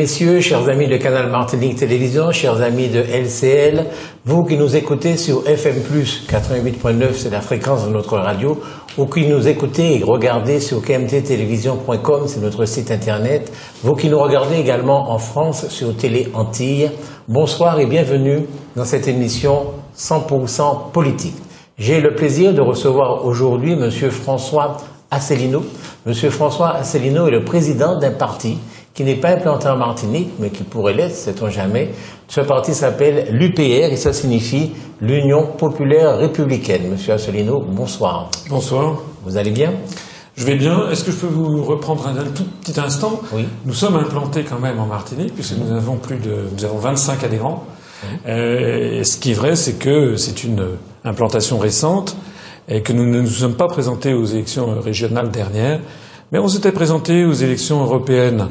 Messieurs, chers amis de Canal Martinique Télévision, chers amis de LCL, vous qui nous écoutez sur FM+, 88.9, c'est la fréquence de notre radio, ou qui nous écoutez et regardez sur kmttélévision.com, c'est notre site internet, vous qui nous regardez également en France sur Télé Antilles, bonsoir et bienvenue dans cette émission 100% politique. J'ai le plaisir de recevoir aujourd'hui Monsieur François Asselineau. Monsieur François Asselineau est le président d'un parti qui n'est pas implanté en Martinique, mais qui pourrait l'être, sait-on jamais. Ce parti s'appelle l'UPR et ça signifie l'Union populaire républicaine. Monsieur Asselineau, bonsoir. Bonsoir. Vous allez bien? Je vais bien. Est-ce que je peux vous reprendre un, tout petit instant? Oui. Nous sommes implantés quand même en Martinique, puisque nous avons plus de, nous avons 25 adhérents. Euh, et ce qui est vrai, c'est que c'est une implantation récente et que nous ne nous sommes pas présentés aux élections régionales dernières, mais on s'était présentés aux élections européennes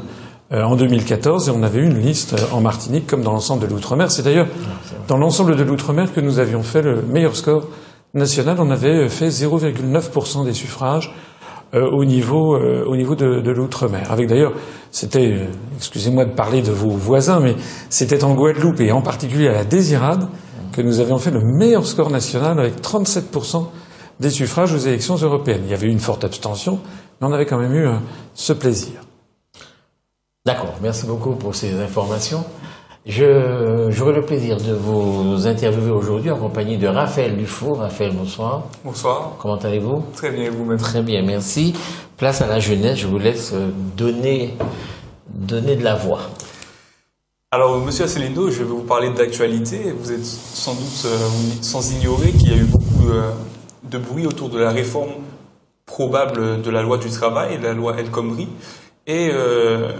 en 2014 et on avait eu une liste euh, en Martinique comme dans l'ensemble de l'outre-mer. C'est d'ailleurs dans l'ensemble de l'outre-mer que nous avions fait le meilleur score national. On avait fait 0,9% des suffrages euh, au niveau, euh, au niveau de, de l'outre-mer. Avec d'ailleurs, c'était, euh, excusez-moi de parler de vos voisins, mais c'était en Guadeloupe et en particulier à la Désirade que nous avions fait le meilleur score national avec 37% des suffrages aux élections européennes. Il y avait eu une forte abstention, mais on avait quand même eu euh, ce plaisir. D'accord, merci beaucoup pour ces informations. Je, j'aurai le plaisir de vous interviewer aujourd'hui en compagnie de Raphaël Dufour. Raphaël, bonsoir. Bonsoir. Comment allez-vous? Très bien, vous-même? Très bien, merci. Place à la jeunesse, je vous laisse donner, donner de la voix. Alors, monsieur Asselineau, je vais vous parler d'actualité. Vous êtes sans doute euh, sans ignorer qu'il y a eu beaucoup euh, de bruit autour de la réforme probable de la loi du travail, la loi El Khomri. Et euh,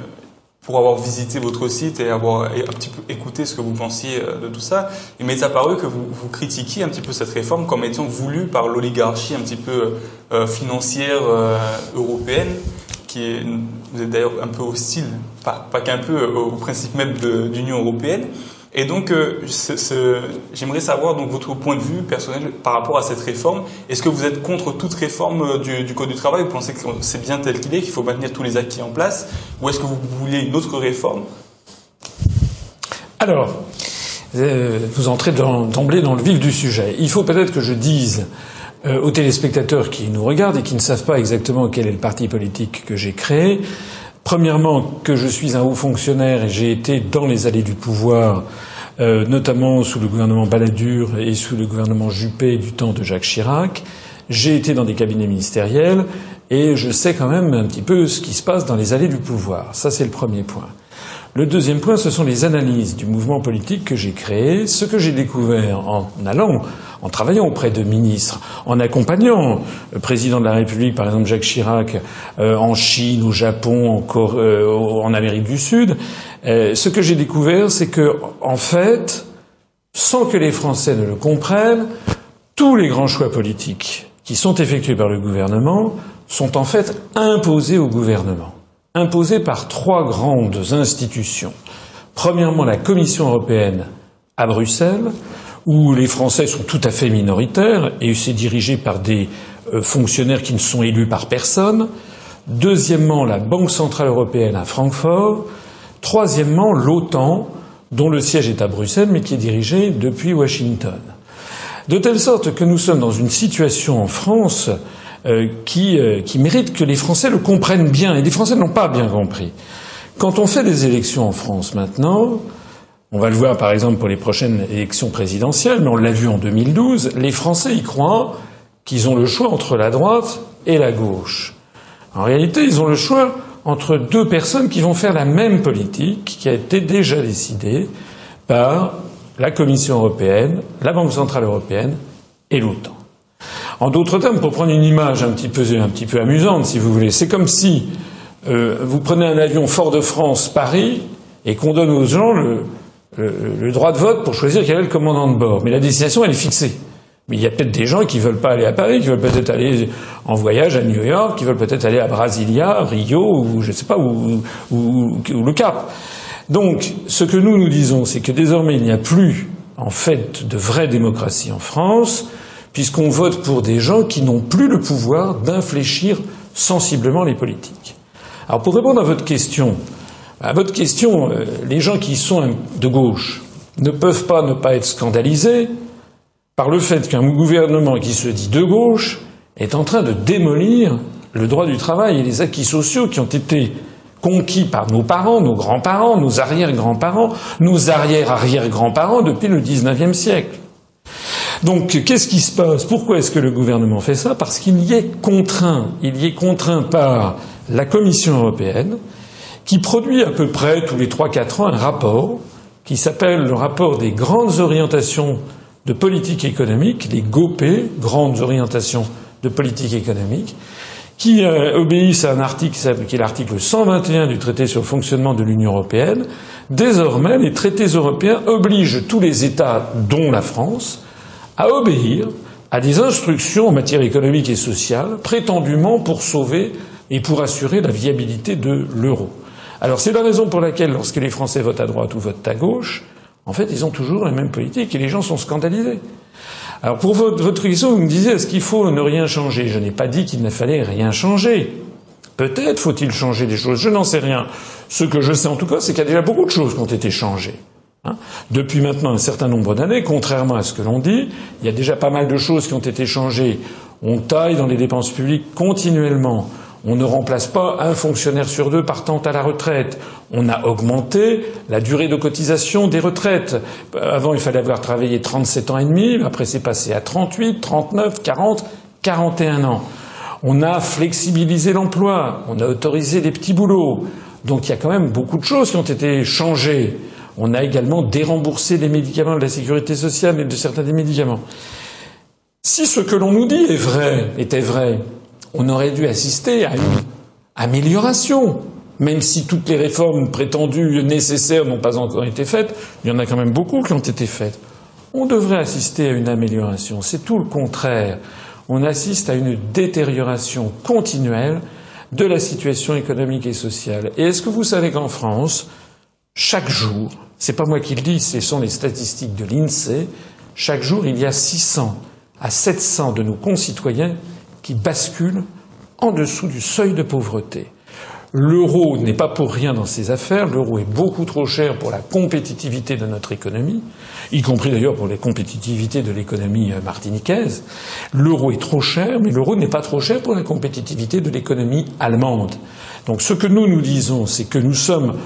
pour avoir visité votre site et avoir un petit peu écouté ce que vous pensiez euh, de tout ça, il m'est apparu que vous, vous critiquiez un petit peu cette réforme comme étant voulue par l'oligarchie un petit peu euh, financière euh, européenne, qui est, vous êtes d'ailleurs un peu hostile, pas, pas qu'un peu, euh, au principe même de l'Union européenne. Et donc, euh, j'aimerais savoir donc votre point de vue personnel par rapport à cette réforme. Est-ce que vous êtes contre toute réforme euh, du, code du travail? Vous pensez que c'est bien tel qu'il est, qu'il faut maintenir tous les acquis en place, ou est-ce que vous voulez une autre réforme? Alors, euh, vous entrez d'emblée dans le vif du sujet. Il faut peut-être que je dise aux téléspectateurs qui nous regardent et qui ne savent pas exactement quel est le parti politique que j'ai créé, premièrement que je suis un haut fonctionnaire et j'ai été dans les allées du pouvoir, euh, notamment sous le gouvernement Balladur et sous le gouvernement Juppé du temps de Jacques Chirac. J'ai été dans des cabinets ministériels et je sais quand même un petit peu ce qui se passe dans les allées du pouvoir. Ça, c'est le premier point. Le deuxième point, ce sont les analyses du mouvement politique que j'ai créé, ce que j'ai découvert en allant, en travaillant auprès de ministres, en accompagnant le président de la République, par exemple Jacques Chirac, euh, en Chine, au Japon, en, Cor- euh, en Amérique du Sud. Euh, ce que j'ai découvert, c'est que, en fait, sans que les Français ne le comprennent, tous les grands choix politiques qui sont effectués par le gouvernement sont en fait imposés au gouvernement imposé par trois grandes institutions. Premièrement, la Commission européenne à Bruxelles, où les Français sont tout à fait minoritaires et c'est dirigé par des euh, fonctionnaires qui ne sont élus par personne. Deuxièmement, la Banque centrale européenne à Francfort. Troisièmement, l'OTAN, dont le siège est à Bruxelles, mais qui est dirigé depuis Washington. De telle sorte que nous sommes dans une situation en France euh, qui, euh, qui mérite que les Français le comprennent bien, et les Français n'ont pas bien compris. Quand on fait des élections en France maintenant, on va le voir par exemple pour les prochaines élections présidentielles, mais on l'a vu en 2012, les Français y croient qu'ils ont le choix entre la droite et la gauche. En réalité, ils ont le choix entre deux personnes qui vont faire la même politique qui a été déjà décidée par la Commission européenne, la Banque centrale européenne et l'OTAN. En d'autres termes, pour prendre une image un petit peu, un peu amusante, si vous voulez, c'est comme si euh, vous prenez un avion Fort-de-France-Paris et qu'on donne aux gens le, le, le droit de vote pour choisir quel est le commandant de bord. Mais la destination, elle est fixée. Mais il y a peut-être des gens qui veulent pas aller à Paris, qui veulent peut-être aller en voyage à New York, qui veulent peut-être aller à Brasilia, Rio, ou je sais pas, ou, ou, ou le Cap. Donc, ce que nous nous disons, c'est que désormais, il n'y a plus, en fait, de vraie démocratie en France, puisqu'on vote pour des gens qui n'ont plus le pouvoir d'infléchir sensiblement les politiques. Alors, pour répondre à votre question, À votre question, euh, les gens qui sont de gauche ne peuvent pas ne pas être scandalisés par le fait qu'un gouvernement qui se dit de gauche est en train de démolir le droit du travail et les acquis sociaux qui ont été conquis par nos parents, nos grands-parents, nos arrière-grands-parents, nos arrière-arrière-grands-parents depuis le XIXe siècle. Donc, qu'est-ce qui se passe? Pourquoi est-ce que le gouvernement fait ça? Parce qu'il y est contraint. Il y est contraint par la Commission européenne, qui produit à peu près tous les trois quatre ans un rapport qui s'appelle le rapport des grandes orientations de politique économique, les GOP, grandes orientations de politique économique, qui euh, obéissent à un article qui est l'article 121 du traité sur le fonctionnement de l'Union européenne. Désormais, les traités européens obligent tous les États, dont la France, à obéir à des instructions en matière économique et sociale, prétendument pour sauver et pour assurer la viabilité de l'euro. Alors c'est la raison pour laquelle, lorsque les Français votent à droite ou votent à gauche, en fait, ils ont toujours la même politique et les gens sont scandalisés. Alors pour votre question, vous me disiez est-ce qu'il faut ne rien changer? Je n'ai pas dit qu'il ne fallait rien changer. Peut-être faut-il changer des choses, je n'en sais rien. Ce que je sais en tout cas, c'est qu'il y a déjà beaucoup de choses qui ont été changées. Hein Depuis maintenant un certain nombre d'années, contrairement à ce que l'on dit, il y a déjà pas mal de choses qui ont été changées. On taille dans les dépenses publiques continuellement. On ne remplace pas un fonctionnaire sur deux partant à la retraite. On a augmenté la durée de cotisation des retraites. Avant, il fallait avoir travaillé 37 ans et demi. Après, c'est passé à 38, 39, 40, 41 ans. On a flexibilisé l'emploi. On a autorisé des petits boulots. Donc, il y a quand même beaucoup de choses qui ont été changées. On a également déremboursé les médicaments de la sécurité sociale et de certains des médicaments. Si ce que l'on nous dit est vrai, était vrai, on aurait dû assister à une amélioration. Même si toutes les réformes prétendues nécessaires n'ont pas encore été faites, il y en a quand même beaucoup qui ont été faites. On devrait assister à une amélioration. C'est tout le contraire. On assiste à une détérioration continuelle de la situation économique et sociale. Et est-ce que vous savez qu'en France, chaque jour, c'est pas moi qui le dis, ce sont les statistiques de l'INSEE, chaque jour il y a 600 à 700 de nos concitoyens qui bascule en dessous du seuil de pauvreté. L'euro n'est pas pour rien dans ces affaires, l'euro est beaucoup trop cher pour la compétitivité de notre économie, y compris d'ailleurs pour la compétitivité de l'économie euh, martiniquaise. L'euro est trop cher, mais l'euro n'est pas trop cher pour la compétitivité de l'économie allemande. Donc ce que nous nous disons, c'est que nous sommes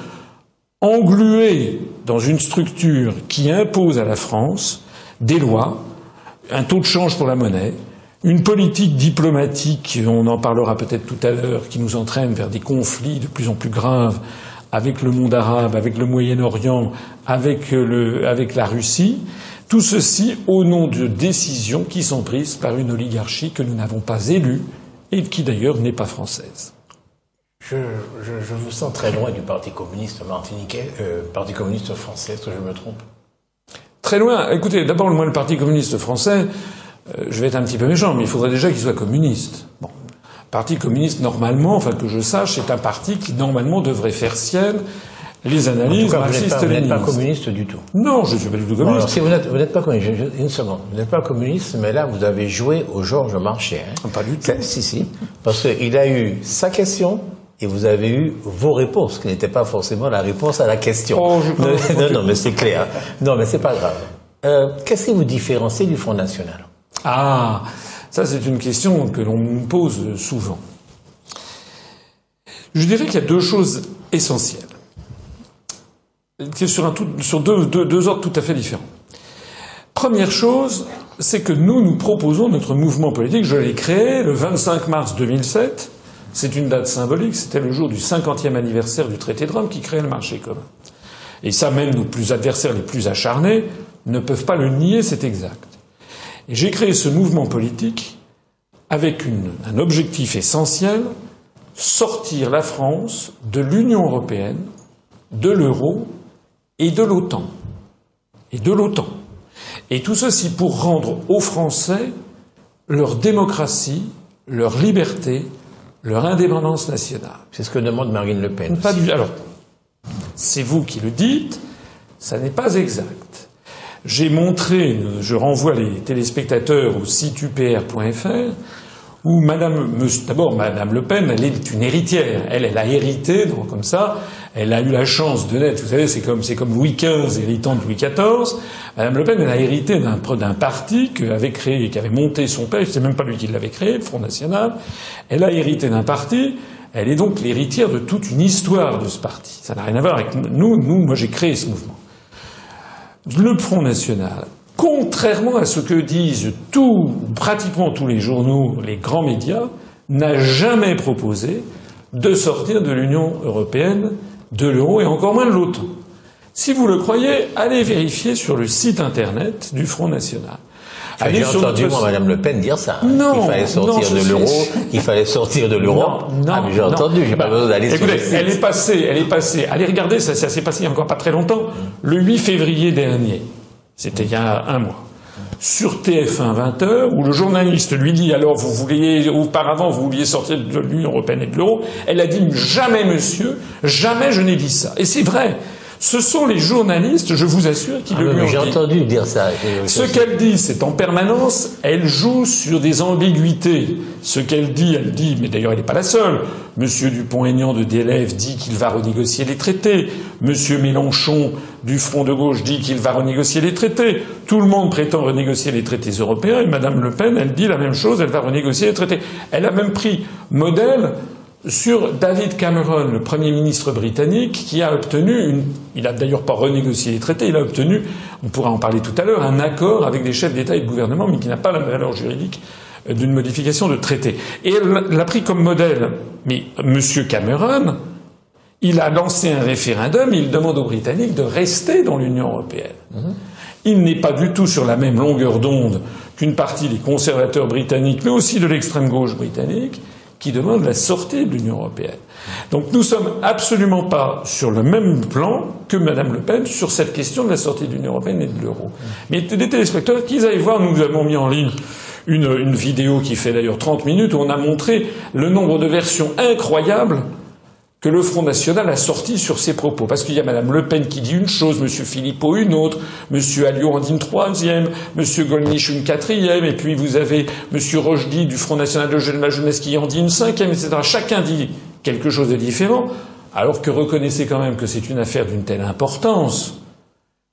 englués dans une structure qui impose à la France des lois, un taux de change pour la monnaie, une politique diplomatique, on en parlera peut-être tout à l'heure, qui nous entraîne vers des conflits de plus en plus graves avec le monde arabe, avec le Moyen-Orient, avec, avec la Russie, tout ceci au nom de décisions qui sont prises par une oligarchie que nous n'avons pas élue et qui d'ailleurs n'est pas française. Je, je, vous sens très loin du Parti communiste martiniquais, euh, Parti communiste français, est-ce que je me trompe? Très loin. Écoutez, d'abord, le Parti communiste français, euh, je vais être un petit peu méchant, mais il faudrait déjà qu'il soit communiste. Bon. Parti communiste, normalement, enfin que je sache, c'est un parti qui normalement devrait faire ciel les analyses marxistes Vous n'êtes pas communiste du tout. Non, je ne suis pas du tout communiste. si vous n'êtes pas communiste, une seconde, vous n'êtes pas communiste, mais là vous avez joué au Georges Marchais. Hein. Pas du tout. Si, si, parce qu'il a eu sa question, et vous avez eu vos réponses, qui n'étaient pas forcément la réponse à la question. Oh, non, non, mais c'est clair. Non, mais c'est pas grave. Euh, Qu'est-ce qui vous différencie du Front National? Ah, ça c'est une question que l'on me pose souvent. Je dirais qu'il y a deux choses essentielles, sur, sur deux, deux ordres tout à fait différents. Première chose, c'est que nous, nous proposons notre mouvement politique. Je l'ai créé le 25 mars 2007. C'est une date symbolique. C'était le jour du 50e anniversaire du traité de Rome qui créait le marché commun. Et ça, même nos plus adversaires les plus acharnés ne peuvent pas le nier, c'est exact. Et j'ai créé ce mouvement politique avec un objectif essentiel, sortir la France de l'Union européenne, de l'euro et de l'OTAN. Et de l'OTAN. Et tout ceci pour rendre aux Français leur démocratie, leur liberté, leur indépendance nationale. C'est ce que demande Marine Le Pen. Pas du... Alors, c'est vous qui le dites, ça n'est pas exact. J'ai montré, je renvoie les téléspectateurs au site upr.fr, où Madame, d'abord Madame Le Pen, elle est une héritière. Elle, elle a hérité, donc comme ça, Elle a eu la chance de naître, vous savez, c'est comme, c'est comme Louis XV héritant de Louis XIV. Madame Le Pen, elle a hérité d'un, d'un parti qu'avait créé, qui avait monté son père, c'est même pas lui qui l'avait créé, le Front National. Elle a hérité d'un parti, elle est donc l'héritière de toute une histoire de ce parti. Ça n'a rien à voir avec nous, nous, moi j'ai créé ce mouvement. Le Front National, contrairement à ce que disent tous, pratiquement tous les journaux, les grands médias, n'a jamais proposé de sortir de l'Union européenne de l'euro et encore moins de l'OTAN. Si vous le croyez, allez vérifier sur le site internet du Front National. J'ai entendu moi Madame Le Pen dire ça. Non, qu'il fallait sortir de l'euro, qu'il fallait sortir de l'Europe. Non, ah, j'ai entendu, j'ai pas besoin d'aller sur le site. Elle est passée, elle est passée. Allez regarder, ça, ça s'est passé il y a encore pas très longtemps, le 8 février dernier. C'était il y a un mois sur TF1 20h, où le journaliste lui dit alors vous vouliez, auparavant vous vouliez sortir de l'Union européenne et de l'euro, elle a dit jamais monsieur, jamais je n'ai dit ça. Et c'est vrai. Ce sont les journalistes, je vous assure, qui ah le lui J'ai entendu dire ça. Ce qu'elle dit, c'est en permanence, elle joue sur des ambiguïtés. Ce qu'elle dit, elle dit, mais d'ailleurs elle n'est pas la seule. Monsieur Dupont-Aignan de DLF dit qu'il va renégocier les traités. Monsieur Mélenchon du Front de gauche dit qu'il va renégocier les traités. Tout le monde prétend renégocier les traités européens et Madame Le Pen, elle dit la même chose, elle va renégocier les traités. Elle a même pris modèle sur David Cameron, le Premier ministre britannique, qui a obtenu une, il a d'ailleurs pas renégocié les traités, il a obtenu, on pourra en parler tout à l'heure, un accord avec des chefs d'État et de gouvernement, mais qui n'a pas la valeur juridique d'une modification de traité. Et elle l'a pris comme modèle. Mais M. Cameron, il a lancé un référendum, il demande aux Britanniques de rester dans l'Union européenne. Mhm. Il n'est pas du tout sur la même longueur d'onde qu'une partie des conservateurs britanniques, mais aussi de l'extrême gauche britannique qui demande la sortie de l'Union européenne. Donc nous sommes absolument pas sur le même plan que Mme Le Pen sur cette question de la sortie de l'Union européenne et de l'euro. Mais des téléspectateurs, qu'ils aillent voir, nous avons mis en ligne une, une vidéo qui fait d'ailleurs 30 minutes où on a montré le nombre de versions incroyables que le Front National a sorti sur ses propos. Parce qu'il y a Mme Le Pen qui dit une chose, M. Philippot une autre, M. Alliot en dit une troisième, M. Gollnisch une quatrième, et puis vous avez M. Rochdy du Front National de la Jeunesse qui en dit une cinquième, etc. Chacun dit quelque chose de différent, alors que reconnaissez quand même que c'est une affaire d'une telle importance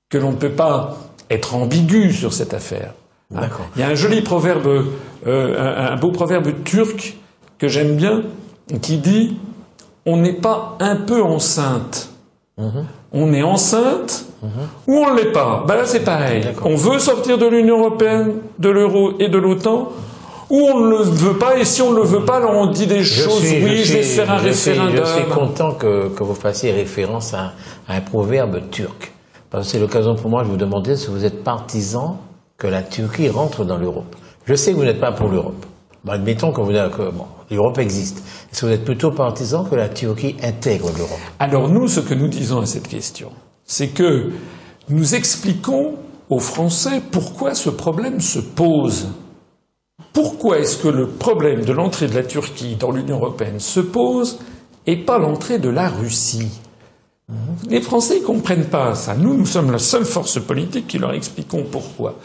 que l'on ne peut pas être ambigu sur cette affaire. Il y a un joli proverbe, euh, un beau proverbe turc que j'aime bien, qui dit on n'est pas un peu enceinte. Mhm. On est enceinte ou on ne l'est pas. Ben là, c'est pareil. On veut sortir de l'Union européenne, de l'euro et de l'OTAN, ou on ne le veut pas, et si on ne le veut pas, alors on dit des choses, oui, je, vais faire un référendum. je suis content que, vous fassiez référence à, un proverbe turc. Parce que c'est l'occasion pour moi de vous demander si vous êtes partisan que la Turquie rentre dans l'Europe. Je sais que vous n'êtes pas pour l'Europe. admettons que, vous, que bon, l'Europe existe. Est-ce que vous êtes plutôt partisan que la Turquie intègre l'Europe? Alors nous, ce que nous disons à cette question, c'est que nous expliquons aux Français pourquoi ce problème se pose. Pourquoi est-ce que le problème de l'entrée de la Turquie dans l'Union européenne se pose et pas l'entrée de la Russie? Les Français ne comprennent pas ça. Nous, nous sommes la seule force politique qui leur expliquons pourquoi.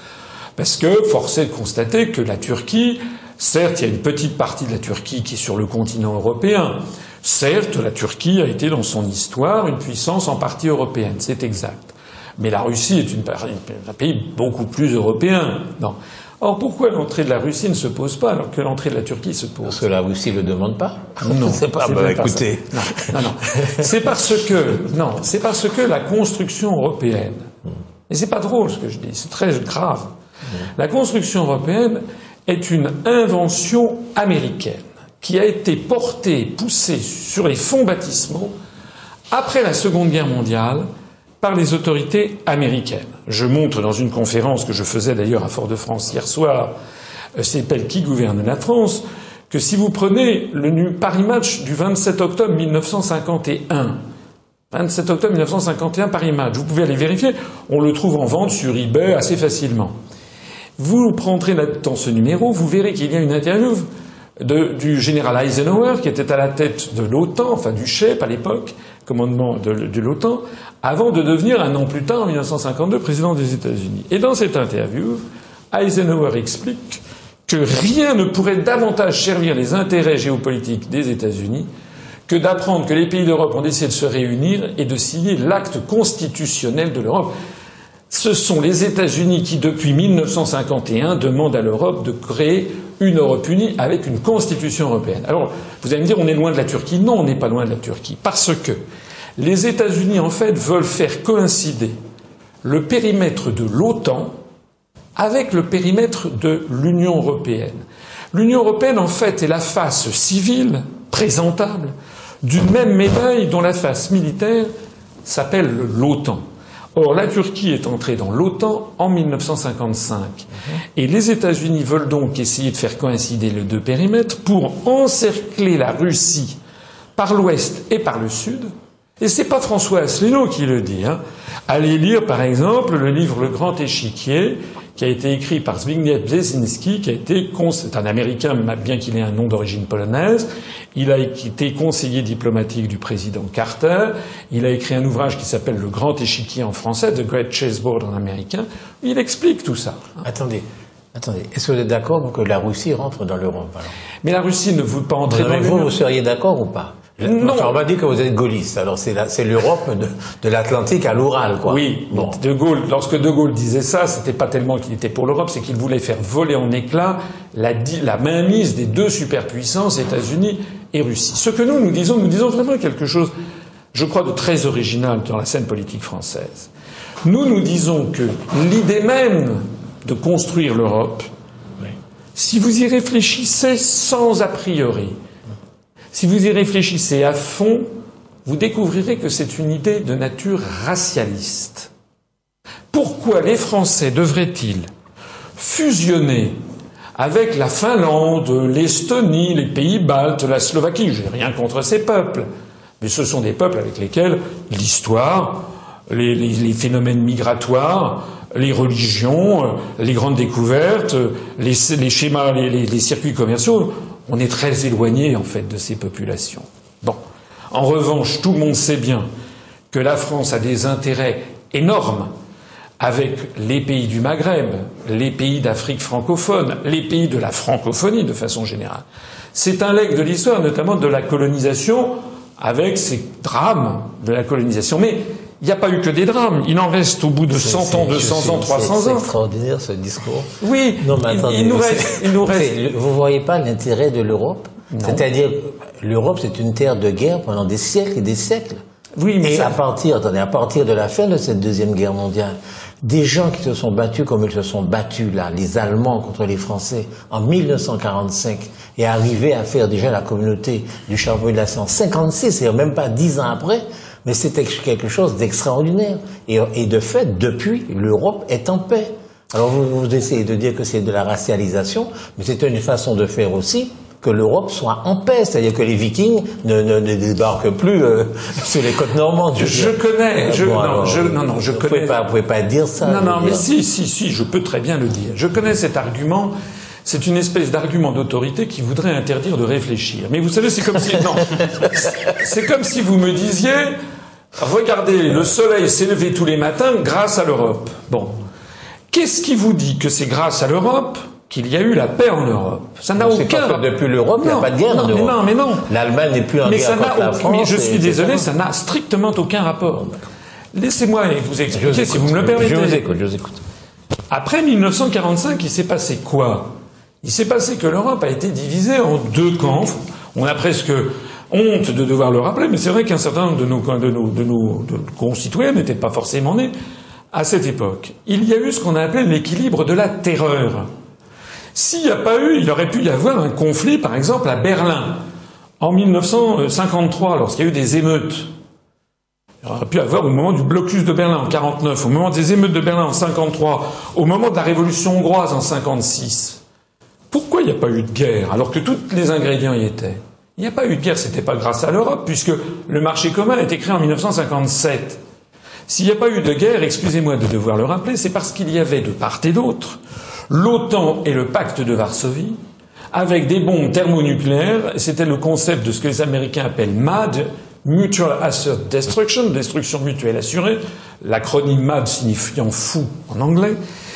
Parce que, force est de constater que la Turquie Certes, il y a une petite partie de la Turquie qui est sur le continent européen. Certes, la Turquie a été dans son histoire une puissance en partie européenne, c'est exact. Mais la Russie est une, un pays beaucoup plus européen. Non. Or, pourquoi l'entrée de la Russie ne se pose pas alors que l'entrée de la Turquie se pose? Parce que la Russie ne le demande pas. Non, c'est pas. Bah, écoutez, non, non, non. c'est parce que non, c'est parce que la construction européenne. Et c'est pas drôle ce que je dis, c'est très grave. La construction européenne, est une invention américaine qui a été portée, poussée sur les fonds baptismaux après la Seconde Guerre mondiale par les autorités américaines. Je montre dans une conférence que je faisais d'ailleurs à Fort-de-France hier soir, euh, s'appelle Qui gouverne la France, que si vous prenez le Paris Match du 27 octobre 1951, 27 octobre 1951 Paris Match, vous pouvez aller vérifier, on le trouve en vente sur eBay assez facilement. Vous prendrez dans ce numéro, vous verrez qu'il y a une interview du général Eisenhower, qui était à la tête de l'OTAN, enfin du chef à l'époque, commandement de, de l'OTAN, avant de devenir un an plus tard, en 1952, président des États-Unis. Et dans cette interview, Eisenhower explique que rien ne pourrait davantage servir les intérêts géopolitiques des États-Unis que d'apprendre que les pays d'Europe ont décidé de se réunir et de signer l'acte constitutionnel de l'Europe. Ce sont les États-Unis qui, depuis 1951, demandent à l'Europe de créer une Europe unie avec une constitution européenne. Alors, vous allez me dire, on est loin de la Turquie. Non, on n'est pas loin de la Turquie. Parce que les États-Unis, en fait, veulent faire coïncider le périmètre de l'OTAN avec le périmètre de l'Union européenne. L'Union européenne, en fait, est la face civile, présentable, d'une même médaille dont la face militaire s'appelle l'OTAN. Or, la Turquie est entrée dans l'OTAN en 1955. Et les États-Unis veulent donc essayer de faire coïncider les deux périmètres pour encercler la Russie par l'ouest et par le sud. Et c'est pas François Asselineau qui le dit. Hein. Allez lire, par exemple, le livre Le Grand Échiquier, qui a été écrit par Zbigniew Brzezinski, qui a été, c'est un Américain, bien qu'il ait un nom d'origine polonaise. Il a été conseiller diplomatique du président Carter. Il a écrit un ouvrage qui s'appelle Le Grand Échiquier en français, The Great Chessboard en américain. Il explique tout ça. Attendez. Attendez, est-ce que vous êtes d'accord que la Russie rentre dans l'Europe Mais la Russie ne veut pas entrer dans l'Europe. Vous, vous seriez d'accord ou pas? Non. on m'a dit que vous êtes gaulliste. Alors c'est l'Europe de, de l'Atlantique à l'Oural, quoi. Oui. Bon. De Gaulle, lorsque De Gaulle disait ça, c'était pas tellement qu'il était pour l'Europe, c'est qu'il voulait faire voler en éclats la, la mainmise des deux superpuissances, États-Unis et Russie. Ce que nous nous disons, nous disons vraiment quelque chose, je crois, de très original dans la scène politique française. Nous nous disons que l'idée même de construire l'Europe, si vous y réfléchissez sans a priori, si vous y réfléchissez à fond, vous découvrirez que c'est une idée de nature racialiste. Pourquoi les Français devraient-ils fusionner avec la Finlande, l'Estonie, les pays baltes, la Slovaquie? J'ai rien contre ces peuples, mais ce sont des peuples avec lesquels l'histoire, les, phénomènes migratoires, les religions, les grandes découvertes, les, schémas, les circuits commerciaux on est très éloigné en fait de ces populations. Bon. En revanche, tout le monde sait bien que la France a des intérêts énormes avec les pays du Maghreb, les pays d'Afrique francophone, les pays de la francophonie de façon générale. C'est un legs de l'histoire, notamment de la colonisation, avec ces drames de la colonisation. Mais il n'y a pas eu que des drames. Il en reste au bout de 100 ans, 200 ans, 300 ans. C'est extraordinaire ce discours. Oui. Non, mais attendez, il, nous reste, il nous reste. Vous voyez pas l'intérêt de l'Europe? C'est-à-dire, l'Europe, c'est une terre de guerre pendant des siècles et des siècles. Oui, mais et à partir, attendez, à partir de la fin de cette deuxième guerre mondiale, des gens qui se sont battus comme ils se sont battus là, les Allemands contre les Français en 1945, et arrivés à faire déjà la communauté du charbon de la en 56, c'est-à-dire même pas dix ans après, mais c'était quelque chose d'extraordinaire. Et, de fait, depuis, l'Europe est en paix. Alors vous, vous essayez de dire que c'est de la racialisation, mais c'est une façon de faire aussi que l'Europe soit en paix, c'est-à-dire que les Vikings ne, ne, ne débarquent plus euh, sur les côtes normandes. Je, je connais, je, non, je, non, non, je vous connais. Pouvez pas, vous pouvez pas dire ça. Non, non, mais si, si, si, je peux très bien le dire. Je connais cet argument. C'est une espèce d'argument d'autorité qui voudrait interdire de réfléchir. Mais vous savez, c'est comme si non, c'est comme si vous me disiez Regardez, le soleil s'est levé tous les matins grâce à l'Europe. Bon. Qu'est-ce qui vous dit que c'est grâce à l'Europe qu'il y a eu la paix en Europe? Ça n'a aucun. Pas depuis l'Europe, il n'y a pas de guerre en Europe. non, mais non. L'Allemagne n'est plus en mais guerre contre la France. Mais je suis désolé, ça n'a strictement aucun rapport. Laissez-moi vous expliquer, si vous me le permettez. Je vous écoute, je vous écoute. Après 1945, il s'est passé quoi? Il s'est passé que l'Europe a été divisée en deux camps. On a presque honte de devoir le rappeler, mais c'est vrai qu'un certain nombre de nos, de nos, de nos concitoyens n'étaient pas forcément nés à cette époque. Il y a eu ce qu'on a appelé l'équilibre de la terreur. S'il n'y a pas eu, il aurait pu y avoir un conflit, par exemple, à Berlin, en 1953, lorsqu'il y a eu des émeutes. Il aurait pu y avoir au moment du blocus de Berlin en 49, au moment des émeutes de Berlin en 53, au moment de la révolution hongroise en 56. Pourquoi il n'y a pas eu de guerre alors que tous les ingrédients y étaient? Il n'y a pas eu de guerre, c'était pas grâce à l'Europe, puisque le marché commun a été créé en 1957. S'il n'y a pas eu de guerre, excusez-moi de devoir le rappeler, c'est parce qu'il y avait de part et d'autre l'OTAN et le pacte de Varsovie, avec des bombes thermonucléaires, c'était le concept de ce que les Américains appellent MAD, Mutual Assured Destruction, destruction mutuelle assurée, l'acronyme MAD signifiant fou en anglais,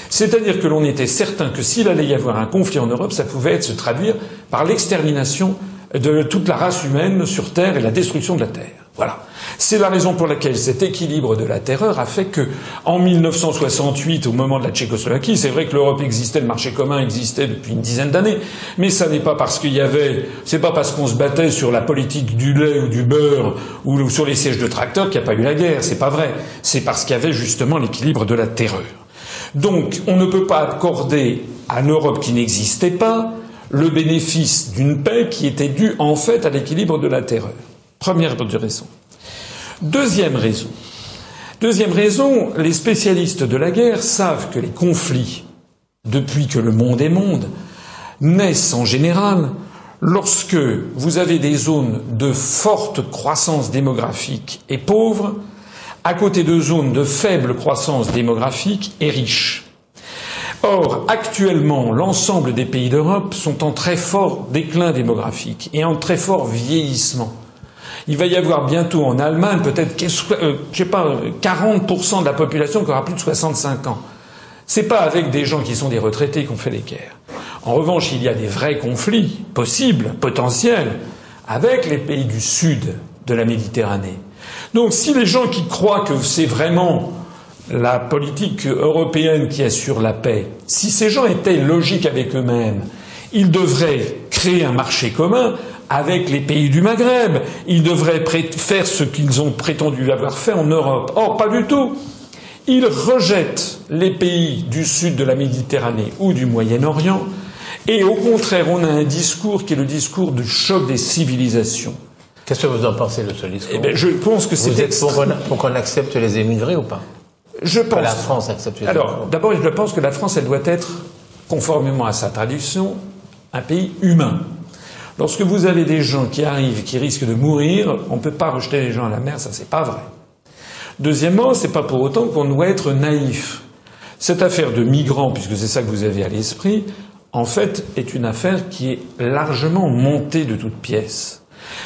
c'est-à-dire que l'on était certain que s'il allait y avoir un conflit en Europe, ça pouvait se traduire par l'extermination de toute la race humaine sur Terre et la destruction de la Terre. Voilà. C'est la raison pour laquelle cet équilibre de la terreur a fait que, en 1968, au moment de la Tchécoslovaquie, c'est vrai que l'Europe existait, le marché commun existait depuis une dizaine d'années, mais ça n'est pas parce qu'il y avait, c'est pas parce qu'on se battait sur la politique du lait ou du beurre ou sur les sièges de tracteurs qu'il n'y a pas eu la guerre. C'est pas vrai. C'est parce qu'il y avait justement l'équilibre de la terreur. Donc, on ne peut pas accorder à l'Europe qui n'existait pas le bénéfice d'une paix qui était due en fait à l'équilibre de la terreur. Première raison. Deuxième raison. Deuxième raison, les spécialistes de la guerre savent que les conflits, depuis que le monde est monde, naissent en général lorsque vous avez des zones de forte croissance démographique et pauvres, à côté de zones de faible croissance démographique et riches. Or, actuellement, l'ensemble des pays d'Europe sont en très fort déclin démographique et en très fort vieillissement. Il va y avoir bientôt en Allemagne peut-être, euh, je sais pas, 40% de la population qui aura plus de 65 ans. C'est pas avec des gens qui sont des retraités qu'on fait les guerres. En revanche, il y a des vrais conflits possibles, potentiels, avec les pays du sud de la Méditerranée. Donc si les gens qui croient que c'est vraiment la politique européenne qui assure la paix, si ces gens étaient logiques avec eux-mêmes, ils devraient créer un marché commun avec les pays du Maghreb. Ils devraient faire ce qu'ils ont prétendu avoir fait en Europe. Or, pas du tout. Ils rejettent les pays du sud de la Méditerranée ou du Moyen-Orient. Et au contraire, on a un discours qui est le discours du choc des civilisations. Qu'est-ce que vous en pensez de ce discours? eh bien, Je pense que c'est... Vous êtes pour qu'on accepte les émigrés ou pas? Je pense... Que la France accepte Alors, d'abord, je pense que la France, elle doit être, conformément à sa tradition, un pays humain. Lorsque vous avez des gens qui arrivent, qui risquent de mourir, on ne peut pas rejeter les gens à la mer, ça c'est pas vrai. Deuxièmement, c'est pas pour autant qu'on doit être naïf. Cette affaire de migrants, puisque c'est ça que vous avez à l'esprit, en fait, est une affaire qui est largement montée de toutes pièces.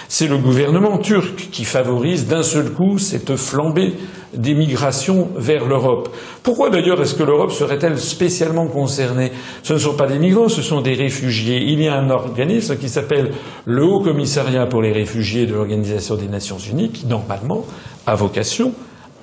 C'est le gouvernement turc qui favorise d'un seul coup cette flambée des migrations vers l'Europe. Pourquoi d'ailleurs est-ce que l'Europe serait-elle spécialement concernée? Ce ne sont pas des migrants, ce sont des réfugiés. Il y a un organisme qui s'appelle le Haut Commissariat pour les réfugiés de l'Organisation des Nations Unies qui, normalement, a vocation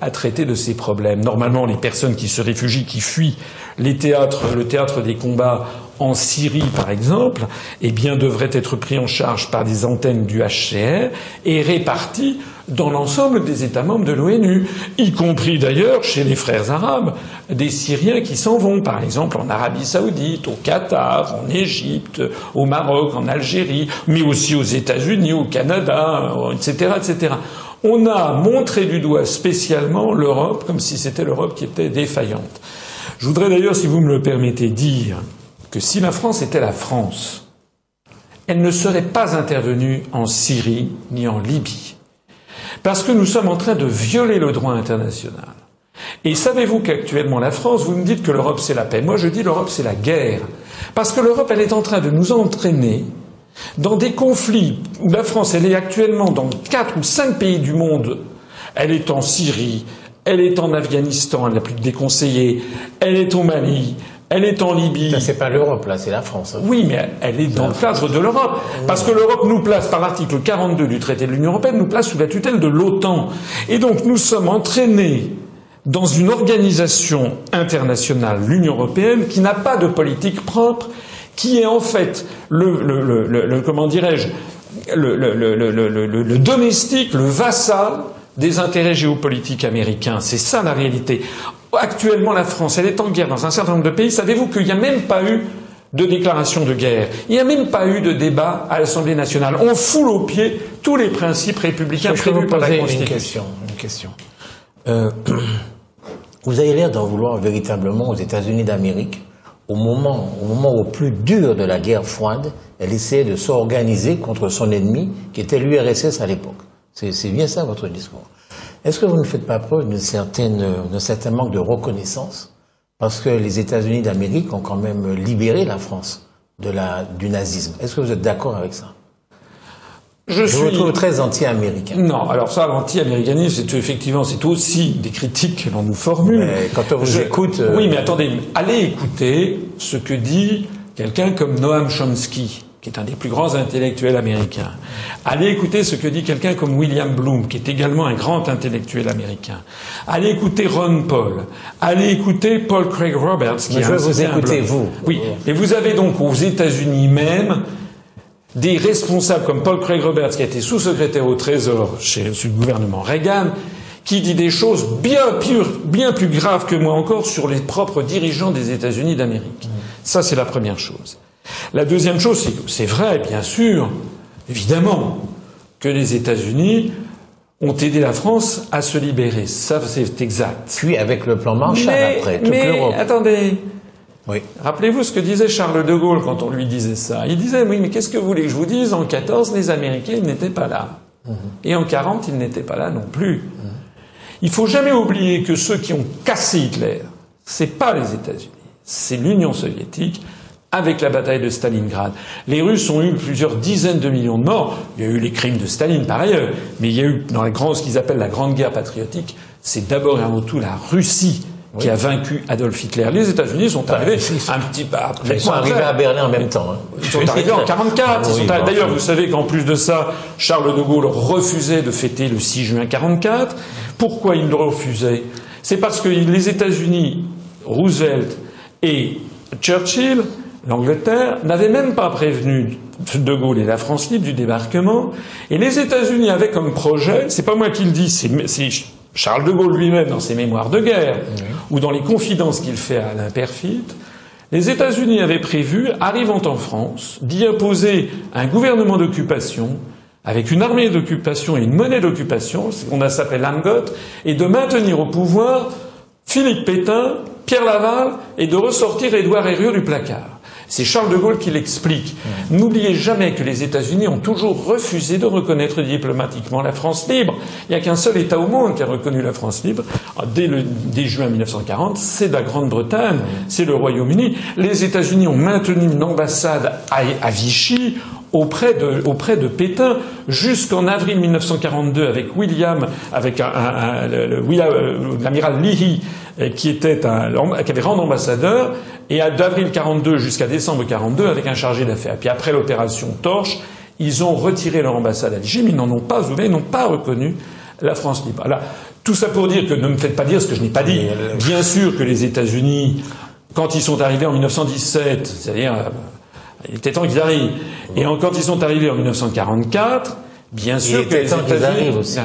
à traiter de ces problèmes. Normalement, les personnes qui se réfugient, qui fuient les théâtres, le théâtre des combats en Syrie, par exemple, eh bien, devraient être pris en charge par des antennes du HCR et répartis dans l'ensemble des États membres de l'ONU, y compris d'ailleurs chez les frères arabes, des Syriens qui s'en vont, par exemple en Arabie saoudite, au Qatar, en Égypte, au Maroc, en Algérie, mais aussi aux États-Unis, au Canada, etc., etc. On a montré du doigt spécialement l'Europe comme si c'était l'Europe qui était défaillante. Je voudrais d'ailleurs, si vous me le permettez, dire que si la France était la France, elle ne serait pas intervenue en Syrie ni en Libye. Parce que nous sommes en train de violer le droit international. Et savez-vous qu'actuellement la France, vous me dites que l'Europe c'est la paix. Moi je dis l'Europe c'est la guerre. Parce que l'Europe elle est en train de nous entraîner dans des conflits où la France elle est actuellement dans quatre ou cinq pays du monde. Elle est en Syrie, elle est en Afghanistan, elle n'a plus de elle est au Mali, elle est en Libye. C'est pas l'Europe, là, c'est la France. Hein. Oui, mais elle est dans le cadre de l'Europe. Parce que l'Europe nous place, par l'article 42 du traité de l'Union européenne, nous place sous la tutelle de l'OTAN. Et donc nous sommes entraînés dans une organisation internationale, l'Union européenne, qui n'a pas de politique propre, qui est en fait le, le, le, le comment dirais-je, le, domestique, le vassal des intérêts géopolitiques américains. C'est ça la réalité. Actuellement, la France, elle est en guerre dans un certain nombre de pays. Savez-vous qu'il n'y a même pas eu de déclaration de guerre? Il n'y a même pas eu de débat à l'Assemblée nationale. On foule aux pieds tous les principes républicains prévus par la Constitution. Une question. Une question? Euh, vous avez l'air d'en vouloir véritablement aux États-Unis d'Amérique. Au moment, au moment au plus dur de la guerre froide, elle essayait de s'organiser contre son ennemi, qui était l'URSS à l'époque. C'est bien ça votre discours? Est-ce que vous ne faites pas preuve d'un certain manque de reconnaissance? Parce que les États-Unis d'Amérique ont quand même libéré la France de la, du nazisme Est-ce que vous êtes d'accord avec ça? Je, suis... vous trouve très anti-américain. Non, alors ça, l'anti-américanisme, c'est effectivement, c'est aussi des critiques que l'on nous formule. Mais quand on vous écoute. Euh, oui, mais attendez, allez écouter ce que dit quelqu'un comme Noam Chomsky, qui est un des plus grands intellectuels américains. Allez écouter ce que dit quelqu'un comme William Bloom, qui est également un grand intellectuel américain. Allez écouter Ron Paul. Allez écouter Paul Craig Roberts, qui Mais je veux vous écouter, vous. Oui. Et vous avez donc aux États-Unis même des responsables comme Paul Craig Roberts, qui a été sous-secrétaire au Trésor chez, le gouvernement Reagan, qui dit des choses bien, pure, bien plus graves que moi encore sur les propres dirigeants des États-Unis d'Amérique. Ça, c'est la première chose. La deuxième chose, c'est que c'est vrai, bien sûr, évidemment, que les États-Unis ont aidé la France à se libérer. Ça, c'est exact. Puis avec le plan Marshall mais, après, toute mais l'Europe. attendez, Oui. Rappelez-vous ce que disait Charles de Gaulle quand on lui disait ça. Il disait, oui, mais qu'est-ce que vous voulez que je vous dise? En 14, les Américains, n'étaient pas là. Et en 40, ils n'étaient pas là non plus. Il faut jamais oublier que ceux qui ont cassé Hitler, c'est pas les États-Unis, c'est l'Union soviétique avec la bataille de Stalingrad. Les Russes ont eu plusieurs dizaines de millions de morts. Il y a eu les crimes de Staline par ailleurs, mais il y a eu dans la grande, ce qu'ils appellent la grande guerre patriotique, c'est d'abord et avant tout la Russie qui a vaincu Adolf Hitler. Les États-Unis sont arrivés un petit peu après. Ils sont arrivés à Berlin en même temps. hein. Ils sont arrivés en 44. Ils Oui, arri- D'ailleurs, vous savez qu'en plus de ça, Charles de Gaulle refusait de fêter le 6 juin 44. Pourquoi il le refusait? C'est parce que les États-Unis, Roosevelt et Churchill, l'Angleterre, n'avaient même pas prévenu de Gaulle et la France libre du débarquement. Et les États-Unis avaient comme projet, c'est pas moi qui le dis, c'est Charles de Gaulle lui-même dans ses mémoires de guerre, ou dans les confidences qu'il fait à Alain Perfit, les États-Unis avaient prévu, arrivant en France, d'y imposer un gouvernement d'occupation avec une armée d'occupation et une monnaie d'occupation, ce qu'on a s'appelle l'AMGOT, et de maintenir au pouvoir Philippe Pétain, Pierre Laval, et de ressortir Édouard Herriot du placard. C'est Charles de Gaulle qui l'explique. N'oubliez jamais que les États-Unis ont toujours refusé de reconnaître diplomatiquement la France libre. Il n'y a qu'un seul État au monde qui a reconnu la France libre dès, le, dès juin 1940, c'est la Grande-Bretagne, c'est le Royaume-Uni. Les États-Unis ont maintenu une ambassade à, à Vichy auprès de, auprès de Pétain jusqu'en avril 1942 avec William, avec un, un- un- euh, l'amiral Leahy euh, qui était un, qui avait rang d'ambassadeur et d'avril 42 jusqu'à décembre 42 avec un chargé d'affaires. Puis après l'opération Torche, ils ont retiré leur ambassade à Vichy, mais ils n'en ont pas ouvert, ils n'ont pas reconnu la France libre. Alors, tout ça pour dire que ne me faites pas dire ce que je n'ai pas dit. Bien sûr que les États-Unis, quand ils sont arrivés en 1917, c'est-à-dire euh, il était temps qu'ils arrivent. Et quand ils sont arrivés en 1944, bien sûr que était les temps qu'ils arrivent aussi.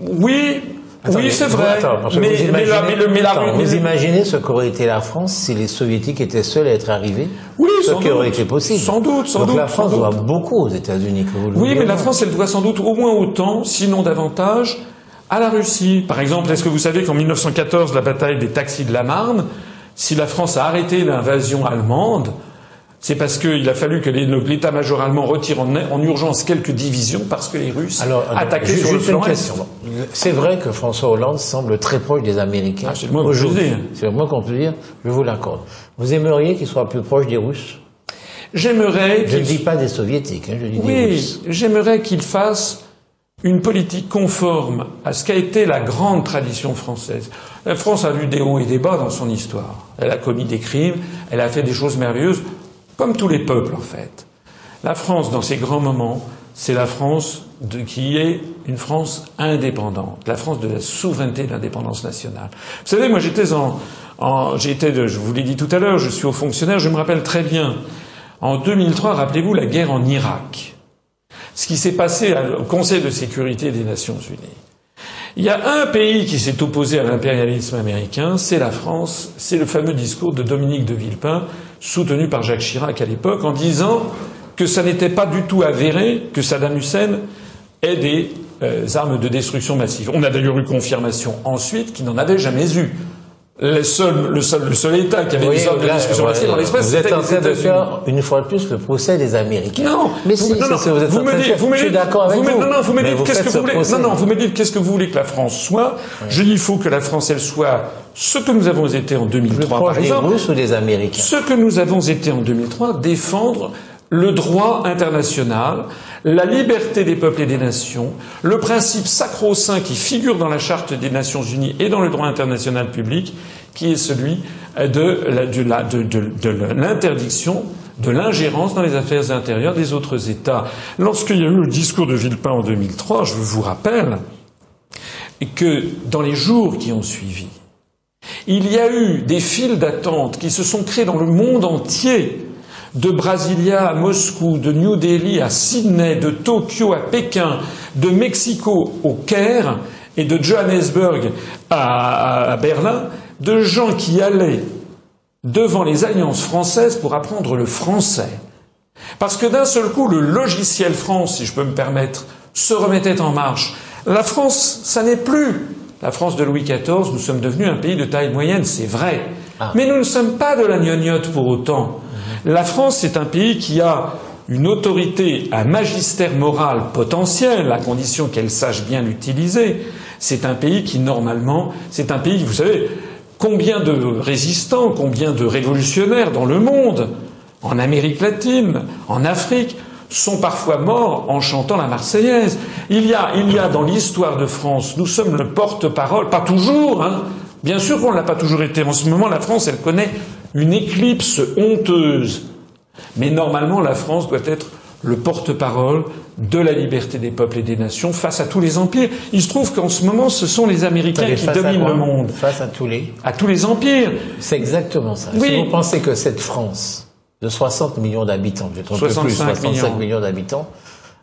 Oui, Attendez, oui, c'est vrai. attends, mais, vous mais la- imaginez- mais le- mais la- attends, vous imaginez ce qu'aurait été la France si les Soviétiques étaient seuls à être arrivés? Oui, Ce sans qui aurait été possible. Sans doute, sans Donc doute, la France doit doute. beaucoup aux États-Unis, que vous le Oui, mais la. France, elle doit sans doute au moins autant, sinon davantage, à la Russie. Par exemple, est-ce que vous savez qu'en 1914, la bataille des taxis de la Marne, si la France a arrêté l'invasion allemande, c'est parce qu'il a fallu que l'état-major allemand retire en, en urgence quelques divisions parce que les Russes Alors, euh, attaquaient sur le flanc. C'est vrai que François Hollande semble très proche des Américains. Ah, c'est le moins qu'on aujourd'hui. dire. C'est le moins qu'on peut dire. Je vous l'accorde. Vous aimeriez qu'il soit plus proche des Russes? J'aimerais Je ne dis pas des Soviétiques, hein, je dis des Oui, Russes. j'aimerais qu'il fasse une politique conforme à ce qu'a été la grande tradition française. La France a eu des hauts et des bas dans son histoire. Elle a commis des crimes, elle a fait des choses merveilleuses, comme tous les peuples en fait. La France, dans ses grands moments, c'est la France de, qui est une France indépendante, la France de la souveraineté de l'indépendance nationale. Vous savez, moi j'étais en, j'étais, je vous l'ai dit tout à l'heure, je suis haut fonctionnaire, je me rappelle très bien. En 2003, rappelez-vous la guerre en Irak ce qui s'est passé au Conseil de sécurité des Nations Unies. Il y a un pays qui s'est opposé à l'impérialisme américain, c'est la France, c'est le fameux discours de Dominique de Villepin, soutenu par Jacques Chirac à l'époque, en disant que ça n'était pas du tout avéré que Saddam Hussein ait des euh, armes de destruction massive. On a d'ailleurs eu confirmation ensuite qu'il n'en avait jamais eu. Le seul, le seul, le seul État qui avait Oui, des armes de ouais, massive dans l'espace, Vous êtes en les train de faire, une fois de plus, le procès des Américains. Non, mais vous, si, non, non, vous êtes vous en me train de dites, faire. vous me Je suis dites- d'accord avec vous. vous. non, non, vous me dites qu'est-ce que vous voulez. Non, non, vous me dites qu'est-ce que vous voulez que la France soit. Je dis il faut que la France elle soit ce que nous avons été en Plus 2003 proche par des exemple. Russes ou des Américains Ce que nous avons été en 2003, défendre le droit international, la liberté des peuples et des nations, le principe sacro-saint qui figure dans la Charte des Nations Unies et dans le droit international public, qui est celui de l'interdiction de l'ingérence dans les affaires intérieures des autres États. Lorsqu'il y a eu le discours de Villepin en 2003, je vous rappelle que dans les jours qui ont suivi, il y a eu des files d'attente qui se sont créées dans le monde entier, de Brasilia à Moscou, de New Delhi à Sydney, de Tokyo à Pékin, de Mexico au Caire et de Johannesburg à, Berlin, de gens qui allaient devant les alliances françaises pour apprendre le français. Parce que d'un seul coup, le logiciel France, si je peux me permettre, se remettait en marche. La France, ça n'est plus la France de Louis XIV, nous sommes devenus un pays de taille moyenne, c'est vrai. Ah. Mais nous ne sommes pas de la gnognotte pour autant. La France, c'est un pays qui a une autorité, un magistère moral potentiel, à condition qu'elle sache bien l'utiliser. C'est un pays qui, normalement, c'est un pays, vous savez, combien de résistants, combien de révolutionnaires dans le monde, en Amérique latine, en Afrique, sont parfois morts en chantant la Marseillaise. Il y a, il y a dans l'histoire de France, nous sommes le porte-parole, pas toujours, hein. Bien sûr qu'on ne l'a pas toujours été. En ce moment, la France, elle connaît une éclipse honteuse. Mais normalement, la France doit être le porte-parole de la liberté des peuples et des nations face à tous les empires. Il se trouve qu'en ce moment, ce sont les Américains qui dominent le monde. Face à tous les... À tous les empires. C'est exactement ça. Si vous pensez que cette France de 60 millions d'habitants, je plus, 65 millions d'habitants,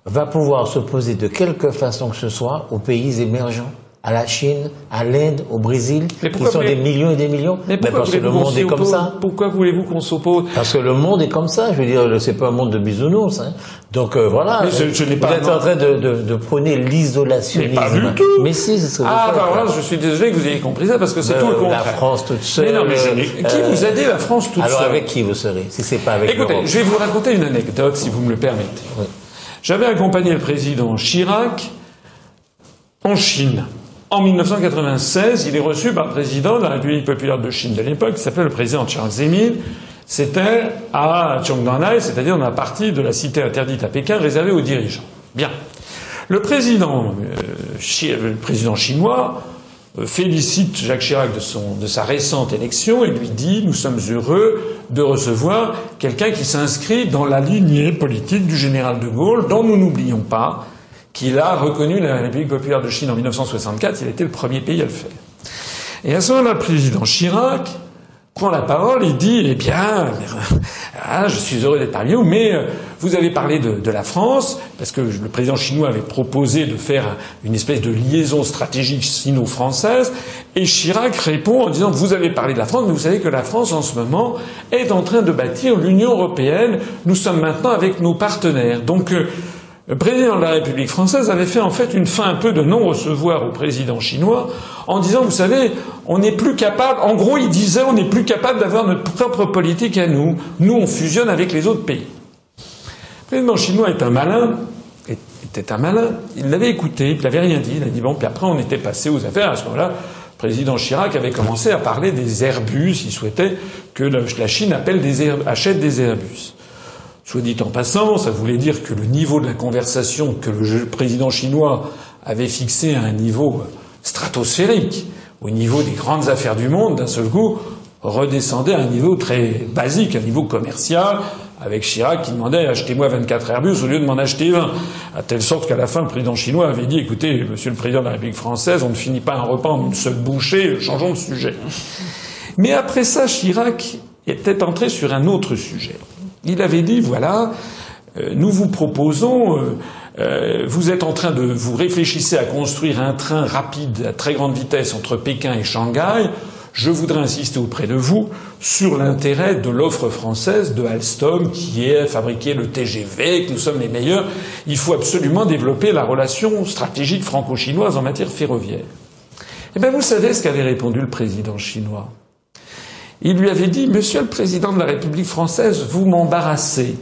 va pouvoir s'opposer de quelque façon que ce soit aux pays émergents à la Chine, à l'Inde, au Brésil, qui sont des millions et des millions. Mais, parce que le monde est comme ça. Pourquoi voulez-vous qu'on s'oppose Parce que le monde est comme ça. Je veux dire, c'est pas un monde de bisounours. Hein. Donc euh, voilà. Mais je, n'ai pas. Vous êtes en train de, de, de prôner l'isolationnisme. Mais pas du tout. Mais si, c'est ce que vous Ah, bah voilà, je suis désolé que vous ayez compris ça parce que c'est tout le contraire. La France toute seule. Mais non, mais je qui vous a dit la France toute seule Alors avec qui vous serez Si c'est pas avec Écoutez, je vais vous raconter une anecdote si vous me le permettez. Oui. J'avais accompagné le président Chirac en Chine. En 1996, il est reçu par le président de la République populaire de Chine de l'époque, qui s'appelait le président Chiang Zemin. C'était à Chongdanai, c'est-à-dire dans la partie de la cité interdite à Pékin réservée aux dirigeants. Bien. Le président, euh, président chinois euh, félicite Jacques Chirac de sa récente élection et lui dit Nous sommes heureux de recevoir quelqu'un qui s'inscrit dans la lignée politique du général de Gaulle, dont nous n'oublions pas qu'il a reconnu la République populaire de Chine en 1964. Il était le premier pays à le faire. Et à ce moment-là, le président Chirac prend la parole et dit Eh bien, ah, je suis heureux d'être parmi vous, mais euh, vous avez parlé de, de, la France, parce que le président chinois avait proposé de faire une espèce de liaison stratégique sino-française, et Chirac répond en disant Vous avez parlé de la France, mais vous savez que la France, en ce moment, est en train de bâtir l'Union européenne. Nous sommes maintenant avec nos partenaires. Donc, euh, le président de la République française avait fait en fait une fin un peu de non-recevoir au président chinois en disant, vous savez, on n'est plus capable, en gros il disait, on n'est plus capable d'avoir notre propre politique à nous. Nous, on fusionne avec les autres pays. Le président chinois est un malin, était un malin, il l'avait écouté, il n'avait rien dit, il a dit bon, puis après on était passé aux affaires. À ce moment-là, le président Chirac avait commencé à parler des Airbus, il souhaitait que la Chine achète des Airbus. Soit dit en passant, ça voulait dire que le niveau de la conversation que le président chinois avait fixé à un niveau stratosphérique, au niveau des grandes affaires du monde, d'un seul coup, redescendait à un niveau très basique, un niveau commercial, avec Chirac qui demandait achetez-moi 24 Airbus au lieu de m'en acheter 20. À telle sorte qu'à la fin, le président chinois avait dit écoutez, monsieur le président de la République française, on ne finit pas un repas en une seule bouchée, changeons de sujet. Mais après ça, Chirac était entré sur un autre sujet. Il avait dit voilà, euh, nous vous proposons, euh, euh, vous êtes en train de vous réfléchissez à construire un train rapide à très grande vitesse entre Pékin et Shanghai. Je voudrais insister auprès de vous sur l'intérêt de l'offre française de Alstom qui est fabriquer le TGV, que nous sommes les meilleurs. Il faut absolument développer la relation stratégique franco-chinoise en matière ferroviaire. Eh bien, vous savez ce qu'avait répondu le président chinois il lui avait dit Monsieur le Président de la République française, vous m'embarrassez.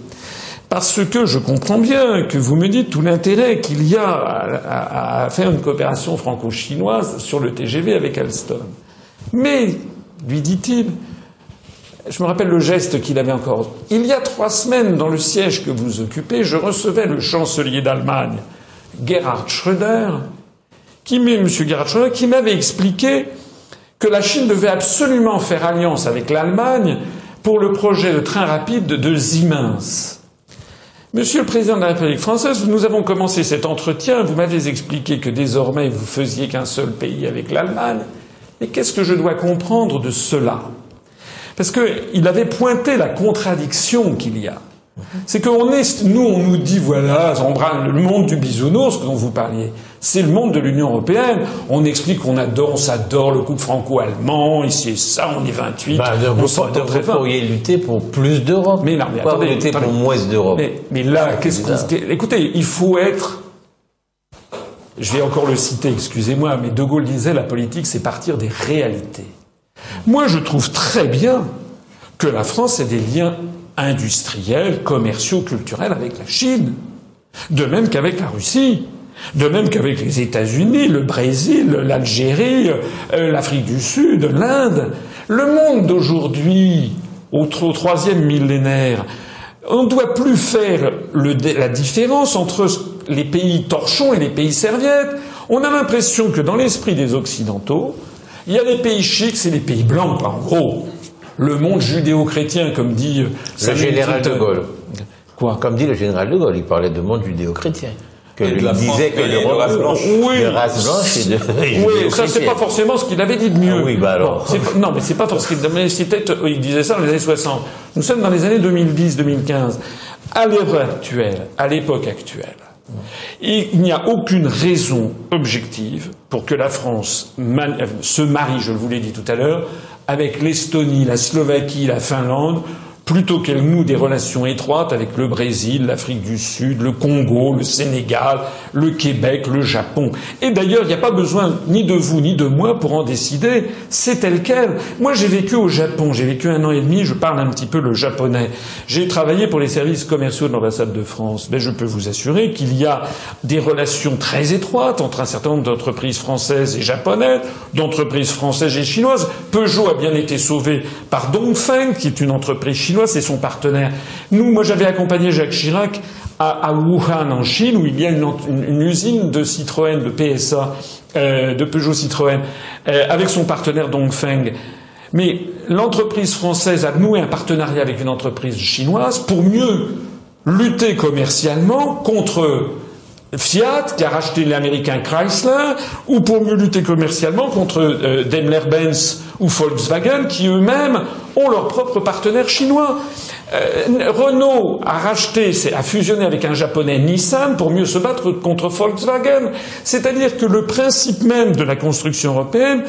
Parce que je comprends bien que vous me dites tout l'intérêt qu'il y a à, faire une coopération franco-chinoise sur le TGV avec Alstom. Mais, lui dit-il, je me rappelle le geste qu'il avait encore. Il y a trois semaines, dans le siège que vous occupez, je recevais le chancelier d'Allemagne, Gerhard Schröder, qui. Gerhard Schröder, qui m'avait expliqué que la Chine devait absolument faire alliance avec l'Allemagne pour le projet de train rapide de Siemens. Monsieur le Président de la République française, nous avons commencé cet entretien, vous m'avez expliqué que désormais vous faisiez qu'un seul pays avec l'Allemagne. Mais qu'est-ce que je dois comprendre de cela? Parce qu'il avait pointé la contradiction qu'il y a. C'est qu'on est, nous, on nous dit, voilà, le monde du bisounours dont vous parliez, c'est le monde de l'Union européenne. On explique qu'on adore, on s'adore le couple franco-allemand, ici et ça, on est 28. Bah, on vous, vous pourriez lutter pour plus d'Europe. Mais non, mais attendez, lutter pour moins d'Europe. Mais, mais, là, qu'est-ce qu'on, écoutez, il faut être, je vais encore le citer, excusez-moi, mais De Gaulle disait, la politique, c'est partir des réalités. Moi, je trouve très bien que la France ait des liens industriels, commerciaux, culturels avec la Chine. De même qu'avec la Russie. De même qu'avec les États-Unis, le Brésil, l'Algérie, euh, l'Afrique du Sud, l'Inde. Le monde d'aujourd'hui, au, troisième millénaire, on ne doit plus faire la différence entre les pays torchons et les pays serviettes. On a l'impression que dans l'esprit des Occidentaux, il y a les pays chics et les pays blancs, en gros le monde judéo-chrétien, comme dit le général de Gaulle. Quoi? Comme dit le général de Gaulle, il parlait de monde judéo-chrétien. Que il disait que le race blanche. Oui. De race blanche et de. oui, ça c'est pas forcément ce qu'il avait dit de mieux. Ah oui, bah alors. non, mais c'est pas parce qu'il c'était, il disait ça dans les années 60. Nous sommes dans les années 2010-2015. À l'heure actuelle, à l'époque actuelle, il n'y a aucune raison objective pour que la France se marie, je vous l'ai dit tout à l'heure, avec l'Estonie, la Slovaquie, la Finlande, plutôt qu'elle noue des relations étroites avec le Brésil, l'Afrique du Sud, le Congo, le Sénégal, le Québec, le Japon. Et d'ailleurs, il n'y a pas besoin ni de vous ni de moi pour en décider. C'est tel quel. Moi, j'ai vécu au Japon. J'ai vécu un an et demi. Je parle un petit peu le japonais. J'ai travaillé pour les services commerciaux de l'ambassade de France. Mais je peux vous assurer qu'il y a des relations très étroites entre un certain nombre d'entreprises françaises et japonaises, d'entreprises françaises et chinoises. Peugeot a bien été sauvé par Dongfeng, qui est une entreprise chinoise c'est son partenaire. Nous, moi, j'avais accompagné Jacques Chirac à, Wuhan, en Chine, où il y a une, usine de Citroën, de PSA, euh, de Peugeot Citroën, euh, avec son partenaire Dongfeng. Mais l'entreprise française a noué un partenariat avec une entreprise chinoise pour mieux lutter commercialement contre Fiat, qui a racheté l'américain Chrysler, ou pour mieux lutter commercialement contre euh, Daimler-Benz ou Volkswagen, qui eux-mêmes ont leurs propres partenaires chinois. Euh, Renault a racheté, a fusionné avec un japonais Nissan pour mieux se battre contre Volkswagen. C'est-à-dire que le principe même de la construction européenne,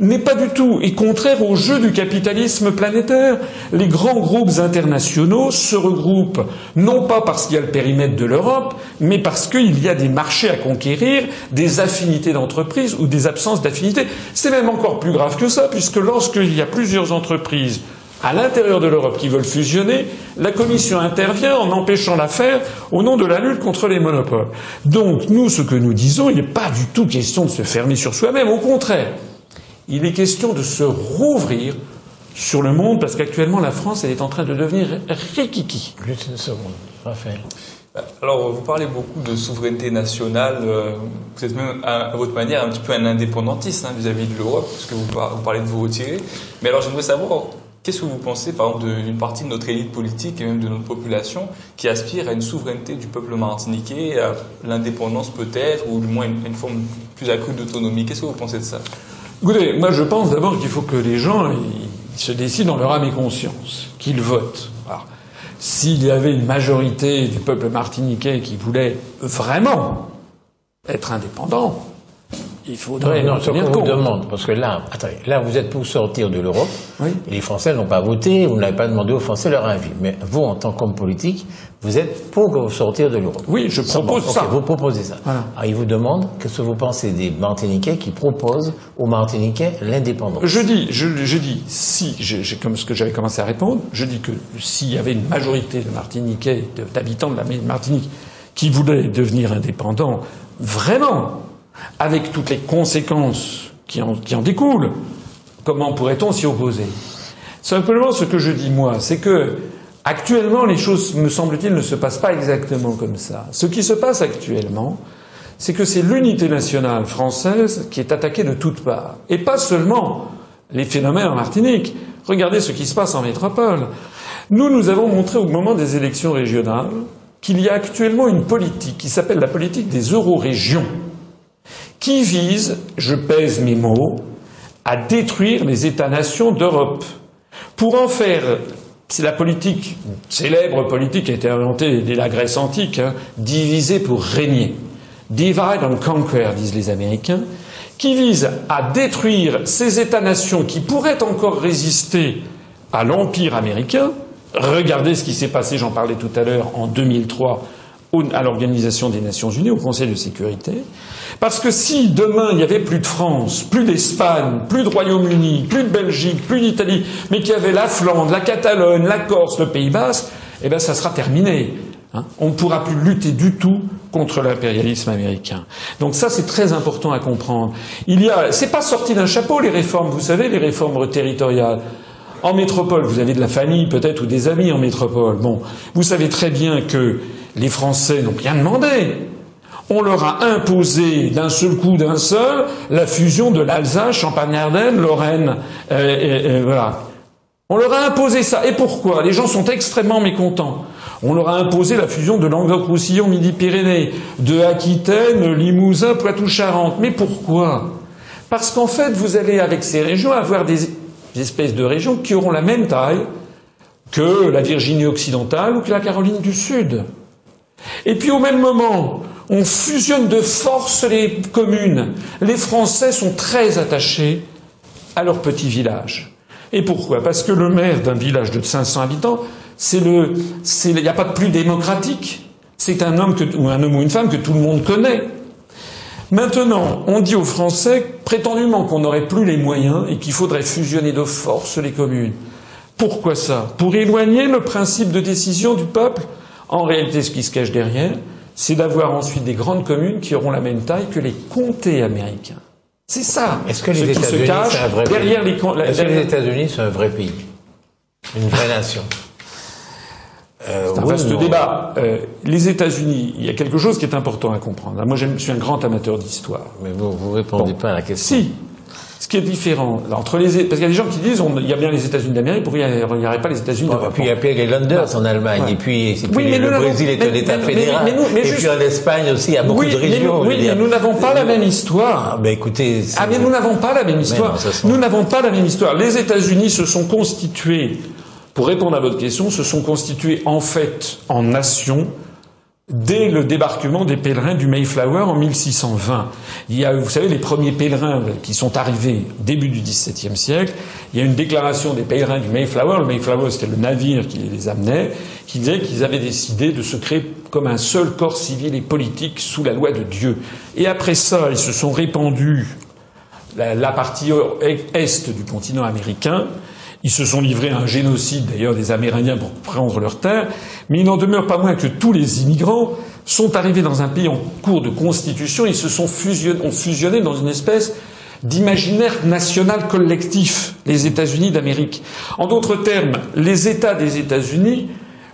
n'est pas du tout, et contraire au jeu du capitalisme planétaire. Les grands groupes internationaux se regroupent non pas parce qu'il y a le périmètre de l'Europe, mais parce qu'il y a des marchés à conquérir, des affinités d'entreprises ou des absences d'affinités. C'est même encore plus grave que ça, puisque lorsqu'il y a plusieurs entreprises à l'intérieur de l'Europe qui veulent fusionner, la Commission intervient en empêchant l'affaire au nom de la lutte contre les monopoles. Donc, nous, ce que nous disons, il n'est pas du tout question de se fermer sur soi-même, au contraire. Il est question de se rouvrir sur le monde parce qu'actuellement la France elle est en train de devenir rikiki. Juste une seconde, Raphaël. Alors, vous parlez beaucoup de souveraineté nationale. Euh, vous êtes même, à, votre manière, un petit peu un indépendantiste hein, vis-à-vis de l'Europe, parce que vous, parlez de vous retirer. Mais alors, j'aimerais savoir, qu'est-ce que vous pensez, par exemple, d'une partie de notre élite politique et même de notre population qui aspire à une souveraineté du peuple martiniquais, à l'indépendance peut-être, ou du moins une, une forme plus accrue d'autonomie? Qu'est-ce que vous pensez de ça? Moi je pense d'abord qu'il faut que les gens se décident dans leur âme et conscience, qu'ils votent. S'il y avait une majorité du peuple martiniquais qui voulait vraiment être indépendant, il faudrait non, non, ce qu'on vous demande, parce que là, attendez, là vous êtes pour sortir de l'Europe, oui. les Français n'ont pas voté, vous n'avez pas demandé aux Français leur avis, mais vous, en tant qu'homme politique, vous êtes pour sortir de l'Europe. Oui, je propose ça. vous proposez ça. Alors, il vous demande qu'est-ce que vous pensez des Martiniquais qui proposent aux Martiniquais l'indépendance? Je dis, je, je dis, si, j'ai comme ce que j'avais commencé à répondre, je dis que s'il y avait une majorité de Martiniquais, d'habitants de la Martinique, qui voulaient devenir indépendants, vraiment, avec toutes les conséquences qui en, découlent, comment pourrait-on s'y opposer? Simplement, ce que je dis moi, c'est que actuellement, les choses, me semble-t-il, ne se passent pas exactement comme ça. Ce qui se passe actuellement, c'est que c'est l'unité nationale française qui est attaquée de toutes parts, et pas seulement les phénomènes en Martinique. Regardez ce qui se passe en métropole. Nous, nous avons montré au moment des élections régionales qu'il y a actuellement une politique qui s'appelle la politique des eurorégions, qui vise, je pèse mes mots, à détruire les États-nations d'Europe pour en faire c'est la politique, célèbre politique qui a été inventée dès la Grèce antique, hein, diviser pour régner. Divide and conquer, disent les Américains, qui vise à détruire ces États-nations qui pourraient encore résister à l'Empire américain. Regardez ce qui s'est passé, j'en parlais tout à l'heure, en 2003 à l'Organisation des Nations Unies, au Conseil de sécurité. Parce que si demain il n'y avait plus de France, plus d'Espagne, plus de Royaume-Uni, plus de Belgique, plus d'Italie, mais qu'il y avait la Flandre, la Catalogne, la Corse, le Pays Basque, eh bien ça sera terminé. Hein. On ne pourra plus lutter du tout contre l'impérialisme américain. Donc ça, c'est très important à comprendre. Il y a, c'est pas sorti d'un chapeau les réformes. Vous savez, les réformes territoriales. En métropole, vous avez de la famille peut-être ou des amis en métropole. Bon, vous savez très bien que les Français n'ont rien demandé. On leur a imposé d'un seul coup, d'un seul, la fusion de l'Alsace, Champagne-Ardenne, Lorraine, euh, voilà. On leur a imposé ça. Et pourquoi? Les gens sont extrêmement mécontents. On leur a imposé la fusion de Languedoc-Roussillon, Midi-Pyrénées, de Aquitaine, Limousin, Poitou-Charentes. Mais pourquoi? Parce qu'en fait, vous allez avec ces régions avoir des espèces de régions qui auront la même taille que la Virginie occidentale ou que la Caroline du Sud. Et puis au même moment, on fusionne de force les communes. Les Français sont très attachés à leur petit village. Et pourquoi? Parce que le maire d'un village de 500 habitants, il n'y a pas de plus démocratique. C'est un homme ou une femme que tout le monde connaît. Maintenant, on dit aux Français prétendument qu'on n'aurait plus les moyens et qu'il faudrait fusionner de force les communes. Pourquoi ça? Pour éloigner le principe de décision du peuple en réalité, ce qui se cache derrière, c'est d'avoir ensuite des grandes communes qui auront la même taille que les comtés américains. C'est ça. Est-ce que les États-Unis sont un vrai pays Est-ce que les États-Unis sont un vrai pays, une vraie nation euh, c'est un vaste débat. Euh, les États-Unis, il y a quelque chose qui est important à comprendre. Moi, je suis un grand amateur d'histoire. Mais vous ne répondez pas à la question. Si, ce qui est différent entre les parce qu'il y a des gens qui disent il y a bien les États-Unis d'Amérique, pourquoi il n'y aurait pas les États-Unis d'Europe Puis il y a Pierre Landers en Allemagne, et puis, le Brésil est un État fédéral, et puis en Espagne aussi, il y a beaucoup de régions. oui, mais nous n'avons pas la même histoire. Ah, ben écoutez, ah mais nous n'avons pas la même histoire. Nous n'avons pas la même histoire. Les États-Unis se sont constitués, pour répondre à votre question, se sont constitués en fait en nation dès le débarquement des pèlerins du Mayflower en 1620. Il y a, vous savez, les premiers pèlerins qui sont arrivés début du XVIIe siècle. Il y a une déclaration des pèlerins du Mayflower. Le Mayflower, c'était le navire qui les amenait, qui disait qu'ils avaient décidé de se créer comme un seul corps civil et politique sous la loi de Dieu. Et après ça, ils se sont répandus la partie est du continent américain. Ils se sont livrés à un génocide d'ailleurs des Amérindiens pour prendre leurs terres, mais il n'en demeure pas moins que tous les immigrants sont arrivés dans un pays en cours de constitution, ils se sont fusionnés, ont fusionné dans une espèce d'imaginaire national collectif, les États-Unis d'Amérique. En d'autres termes, les États des États-Unis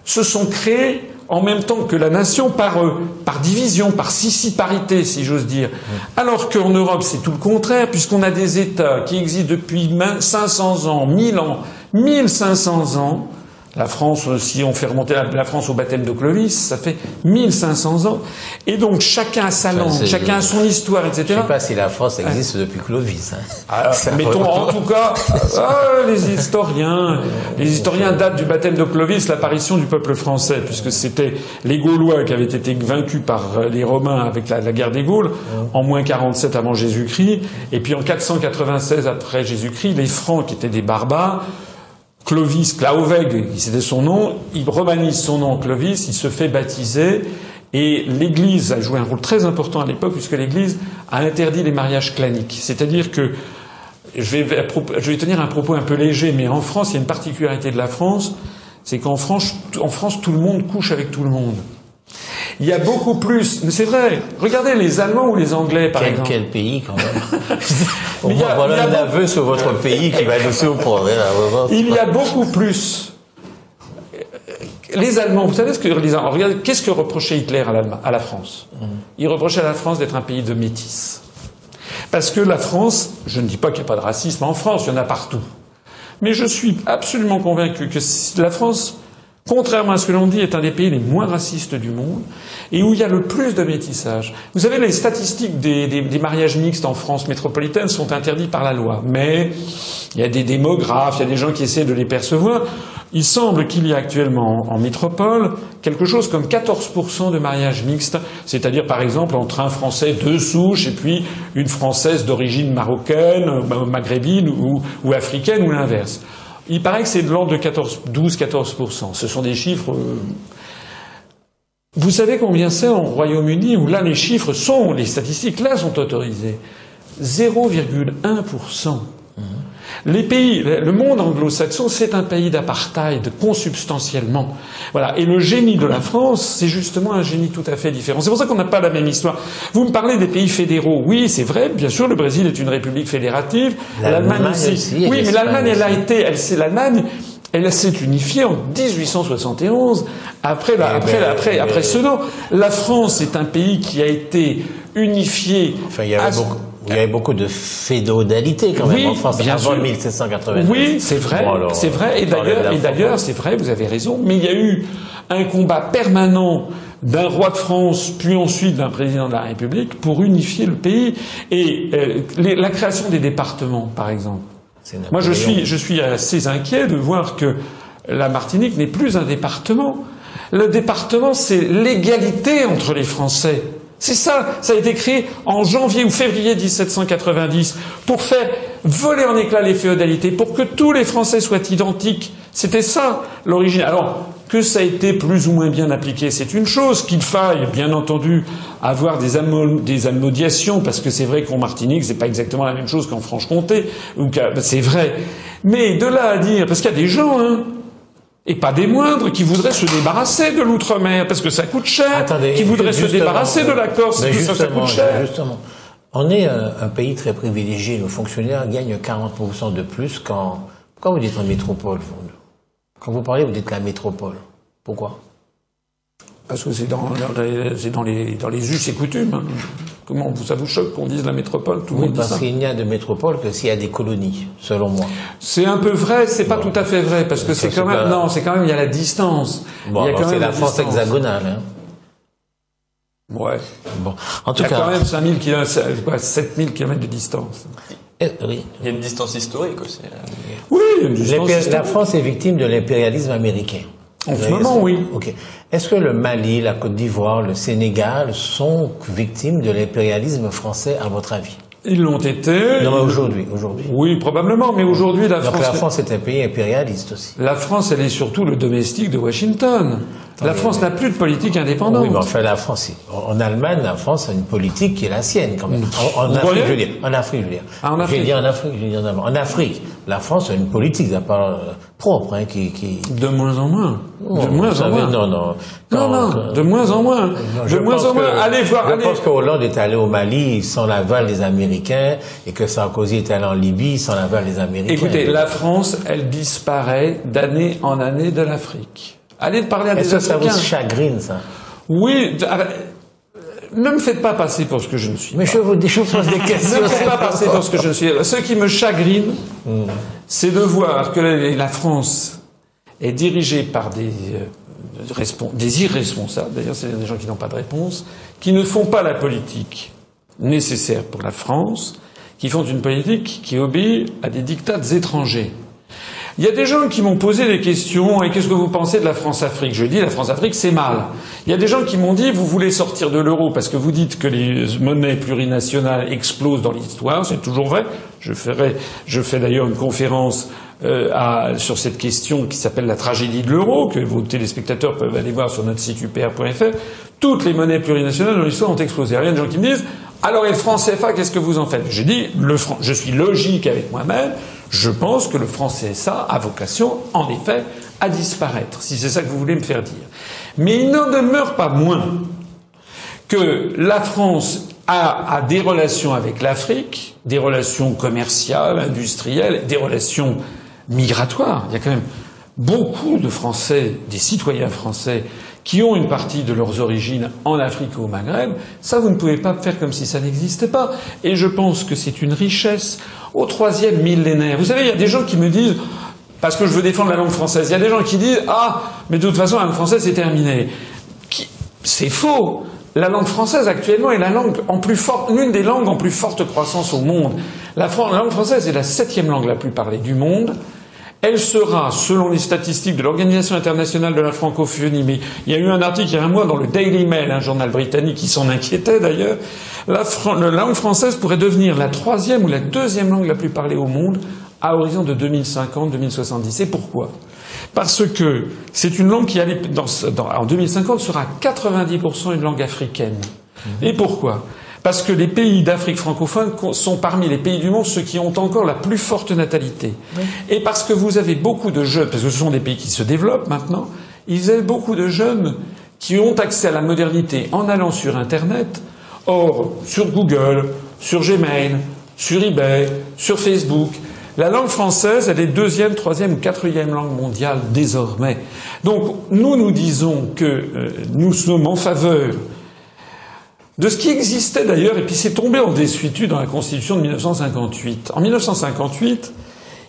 se sont créés en même temps que la nation par, euh, par division, par sissiparité, si j'ose dire. Alors qu'en Europe, c'est tout le contraire, puisqu'on a des États qui existent depuis 500 ans, 1000 ans, 1500 ans, la France, si on fait remonter la France au baptême de Clovis, ça fait 1500 ans. Et donc chacun a sa langue, chacun a son histoire, etc. Je ne sais pas si la France existe depuis Clovis. Hein. Alors, mettons en tout cas, ah, les historiens, les historiens datent du baptême de Clovis, l'apparition du peuple français, puisque c'était les Gaulois qui avaient été vaincus par les Romains avec la, la guerre des Gaules en moins 47 avant Jésus-Christ, et puis en 496 après Jésus-Christ, les Francs qui étaient des barbares Clovis, Clauveg, c'était son nom, il romanise son nom Clovis, il se fait baptiser, et l'Église a joué un rôle très important à l'époque, puisque l'Église a interdit les mariages claniques. C'est-à-dire que, je vais, je vais tenir un propos un peu léger, mais en France, il y a une particularité de la France, c'est qu'en France, en France, tout le monde couche avec tout le monde. Il y a beaucoup plus. Mais c'est vrai. Regardez les Allemands ou les Anglais, par exemple. Quel pays, quand même. il y a, voilà un aveu sur votre pays qui va nous surprendre. Hein, il y a beaucoup plus. Les Allemands, vous savez ce que les Allemands, regardez, qu'est-ce que reprochait Hitler à, à la France? Mm. Il reprochait à la France d'être un pays de métis. Parce que la France, je ne dis pas qu'il n'y a pas de racisme en France, il y en a partout. Mais je suis absolument convaincu que la France contrairement à ce que l'on dit, est un des pays les moins racistes du monde et où il y a le plus de métissage. Vous savez, les statistiques des, des, mariages mixtes en France métropolitaine sont interdits par la loi, mais il y a des démographes, il y a des gens qui essaient de les percevoir. Il semble qu'il y a actuellement en métropole quelque chose comme 14% de mariages mixtes, c'est-à-dire par exemple entre un Français de souche et puis une Française d'origine marocaine, maghrébine ou africaine ou l'inverse. Il paraît que c'est de l'ordre de 12-14%. Ce sont des chiffres. Euh, vous savez combien c'est en Royaume-Uni où là les chiffres sont, les statistiques là sont autorisées 0,1%. Les pays, le monde anglo-saxon, c'est un pays d'apartheid, consubstantiellement. Voilà. Et le génie de la France, c'est justement un génie tout à fait différent. C'est pour ça qu'on n'a pas la même histoire. Vous me parlez des pays fédéraux. Oui, c'est vrai. Bien sûr, le Brésil est une république fédérative. L'Allemagne aussi. Oui, mais l'Allemagne, elle a été, elle, c'est l'Allemagne. Elle s'est unifiée en 1871, après, la, après, ben, après, après Sedan. La France est un pays qui a été unifié. Enfin, il y avait beaucoup il y avait beaucoup de féodalité quand même en France bien avant 1789. Oui, c'est vrai, c'est vrai. Et d'ailleurs, et d'ailleurs, c'est vrai, vous avez raison. Mais il y a eu un combat permanent d'un roi de France, puis ensuite d'un président de la République, pour unifier le pays. Et euh, la création des départements, par exemple. Moi, je suis, je suis assez inquiet de voir que la Martinique n'est plus un département. Le département, c'est l'égalité entre les Français. C'est ça, ça a été créé en janvier ou février 1790 pour faire voler en éclats les féodalités, pour que tous les Français soient identiques. C'était ça l'origine. Alors, que ça a été plus ou moins bien appliqué, c'est une chose. Qu'il faille, bien entendu, avoir des, amodiations, parce que c'est vrai qu'en Martinique, c'est pas exactement la même chose qu'en Franche-Comté, c'est vrai. Mais de là à dire, parce qu'il y a des gens, hein, et pas des moindres, qui voudraient se débarrasser de l'outre-mer parce que ça coûte cher, qui voudraient se débarrasser de la Corse parce que ça, coûte cher. Justement, on est un, pays très privilégié. Nos fonctionnaires gagnent 40% de plus quand. Pourquoi vous dites en métropole Quand vous parlez, vous dites la métropole. Pourquoi? Parce que c'est dans, dans, les, dans les us et coutumes. Hein. Comment ça vous choque qu'on dise la métropole Tout le monde parce qu'il n'y a de métropole que s'il y a des colonies, selon moi. C'est un peu vrai, c'est pas tout à fait vrai parce que c'est quand même non, c'est quand même il y a la distance. Bon, c'est la France hexagonale. Hein. Ouais. Bon, en tout il y a quand même 5000 km, 7000 km de distance. Eh, oui. Il y a une distance historique aussi. Oui, une distance historique. La France est victime de l'impérialisme américain. En ce moment, oui. Ok. Est-ce que le Mali, la Côte d'Ivoire, le Sénégal sont victimes de l'impérialisme français, à votre avis? Ils l'ont été. Non, mais aujourd'hui, aujourd'hui. Oui, probablement, mais aujourd'hui, la Donc France. la France est un pays impérialiste aussi. La France, elle est surtout le domestique de Washington. La France n'a plus de politique indépendante. Oui, mais enfin, la France, en Allemagne, la France a une politique qui est la sienne, quand même. En, Afrique, je veux dire. En Afrique, je veux dire. Ah, en Afrique. En Afrique. La France a une politique, part, euh, propre, hein, qui, qui... De moins en moins. de moins en moins. Non, non. non, non. De moins en moins. de moins en moins. allez voir, je allez. pense que Hollande est allé au Mali sans l'aval des Américains et que Sarkozy est allé en Libye sans l'aval des Américains. Écoutez, la France, elle disparaît d'année en année de l'Afrique. Allez parler à des Est-ce que ça vous chagrine, ça? Oui. Ne me faites pas passer pour ce que je ne suis. Mais je vous, je pose des questions. ne me faites pas passer pour ce que je ne suis. Ce qui me chagrine, hmm. c'est de voir que la France est dirigée par des, euh, des irresponsables, d'ailleurs c'est des gens qui n'ont pas de réponse, qui ne font pas la politique nécessaire pour la France, qui font une politique qui obéit à des dictats étrangers. Il y a des gens qui m'ont posé des questions et qu'est-ce que vous pensez de la France-Afrique? Je dis la France-Afrique c'est mal. Il y a des gens qui m'ont dit vous voulez sortir de l'euro parce que vous dites que les monnaies plurinationales explosent dans l'histoire, c'est toujours vrai. Je ferai, je fais d'ailleurs une conférence euh, à, sur cette question qui s'appelle la tragédie de l'euro, que vos téléspectateurs peuvent aller voir sur notre site upr.fr. Toutes les monnaies plurinationales dans l'histoire ont explosé. Il y a des gens qui me disent alors et le franc CFA, qu'est-ce que vous en faites? J'ai dit le franc, je suis logique avec moi-même. Je pense que le franc CSA a vocation, en effet, à disparaître, si c'est ça que vous voulez me faire dire. Mais il n'en demeure pas moins que la France a, a des relations avec l'Afrique, des relations commerciales, industrielles, des relations migratoires. Il y a quand même beaucoup de Français, des citoyens français, qui ont une partie de leurs origines en Afrique ou au Maghreb, ça vous ne pouvez pas faire comme si ça n'existait pas. Et je pense que c'est une richesse au troisième millénaire. Vous savez, il y a des gens qui me disent, parce que je veux défendre la langue française, il y a des gens qui disent, ah, mais de toute façon, la langue française, c'est terminé. C'est faux. La langue française actuellement est la langue en plus forte, l'une des langues en plus forte croissance au monde. La, la langue française est la septième langue la plus parlée du monde. Elle sera, selon les statistiques de l'Organisation internationale de la francophonie, mais il y a eu un article il y a un mois dans le Daily Mail, un journal britannique qui s'en inquiétait d'ailleurs, la, la, langue française pourrait devenir la troisième ou la deuxième langue la plus parlée au monde à horizon de 2050-2070. Et pourquoi? Parce que c'est une langue qui, allait, dans, dans, en 2050, sera 90% une langue africaine. Mmh. Et pourquoi? Parce que les pays d'Afrique francophone sont parmi les pays du monde ceux qui ont encore la plus forte natalité. Oui. Et parce que vous avez beaucoup de jeunes, parce que ce sont des pays qui se développent maintenant, ils ont beaucoup de jeunes qui ont accès à la modernité en allant sur Internet. Or, sur Google, sur Gmail, sur eBay, sur Facebook, la langue française, elle est deuxième, troisième ou quatrième langue mondiale désormais. Donc, nous, nous disons que euh, nous sommes en faveur de ce qui existait d'ailleurs, et puis c'est tombé en désuétude dans la Constitution de 1958. En 1958,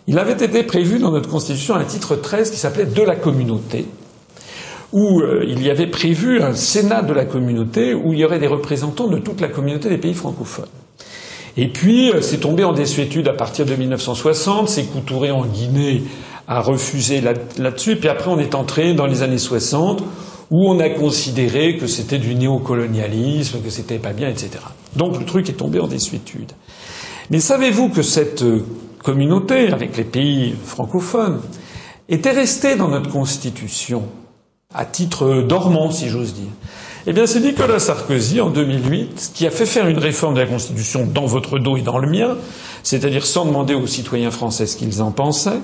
il avait été prévu dans notre Constitution un titre 13 qui s'appelait De la communauté, où euh, il y avait prévu un Sénat de la communauté où il y aurait des représentants de toute la communauté des pays francophones. Et puis, euh, c'est tombé en désuétude à partir de 1960, c'est Coutouré en Guinée a refusé là-dessus, puis après on est entré dans les années 60 où on a considéré que c'était du néocolonialisme, que c'était pas bien, etc. Donc le truc est tombé en désuétude. Mais savez-vous que cette communauté, avec les pays francophones, était restée dans notre Constitution, à titre dormant, si j'ose dire? Eh bien, c'est Nicolas Sarkozy, en 2008, qui a fait faire une réforme de la Constitution dans votre dos et dans le mien, c'est-à-dire sans demander aux citoyens français ce qu'ils en pensaient.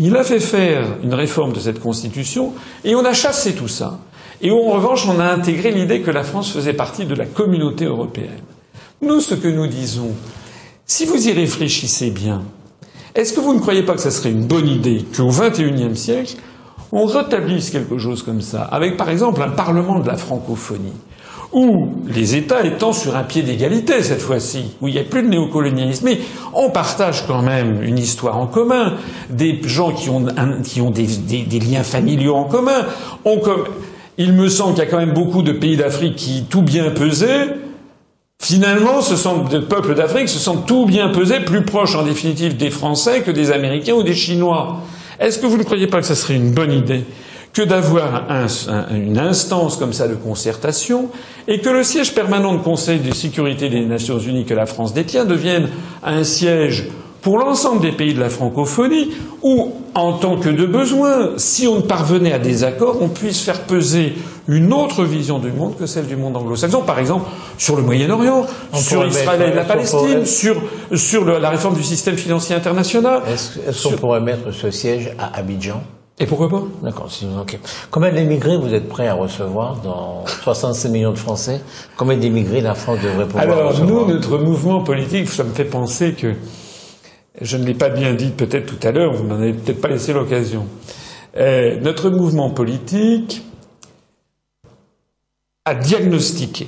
Il a fait faire une réforme de cette Constitution et on a chassé tout ça. Et en revanche, on a intégré l'idée que la France faisait partie de la communauté européenne. Nous, ce que nous disons, si vous y réfléchissez bien, est-ce que vous ne croyez pas que ce serait une bonne idée qu'au XXIe siècle, on rétablisse quelque chose comme ça, avec par exemple un Parlement de la francophonie, où les États étant sur un pied d'égalité cette fois-ci, où il n'y a plus de néocolonialisme, mais on partage quand même une histoire en commun, des gens qui ont, qui ont des, liens familiaux en commun, on, il me semble qu'il y a quand même beaucoup de pays d'Afrique qui, tout bien pesé, finalement, ce sont des peuples d'Afrique se sentent tout bien pesé, plus proches en définitive des Français que des Américains ou des Chinois. Est-ce que vous ne croyez pas que ce serait une bonne idée que d'avoir un, un, une instance comme ça de concertation et que le siège permanent de Conseil de sécurité des Nations Unies que la France détient devienne un siège pour l'ensemble des pays de la francophonie, où, en tant que de besoin, si on parvenait à des accords, on puisse faire peser une autre vision du monde que celle du monde anglo-saxon, par exemple sur le Moyen-Orient, sur Israël et la Palestine, sur, sur le, la réforme du système financier international. Est-ce qu'on pourrait mettre ce siège à Abidjan? Et pourquoi pas? D'accord. Ok. Combien d'émigrés vous êtes prêts à recevoir dans 65 millions de Français? Combien d'émigrés la France devrait pouvoir Alors, recevoir? nous, notre mouvement politique, ça me fait penser que je ne l'ai pas bien dit peut-être tout à l'heure, vous m'en avez peut-être pas laissé l'occasion. Euh, notre mouvement politique a diagnostiqué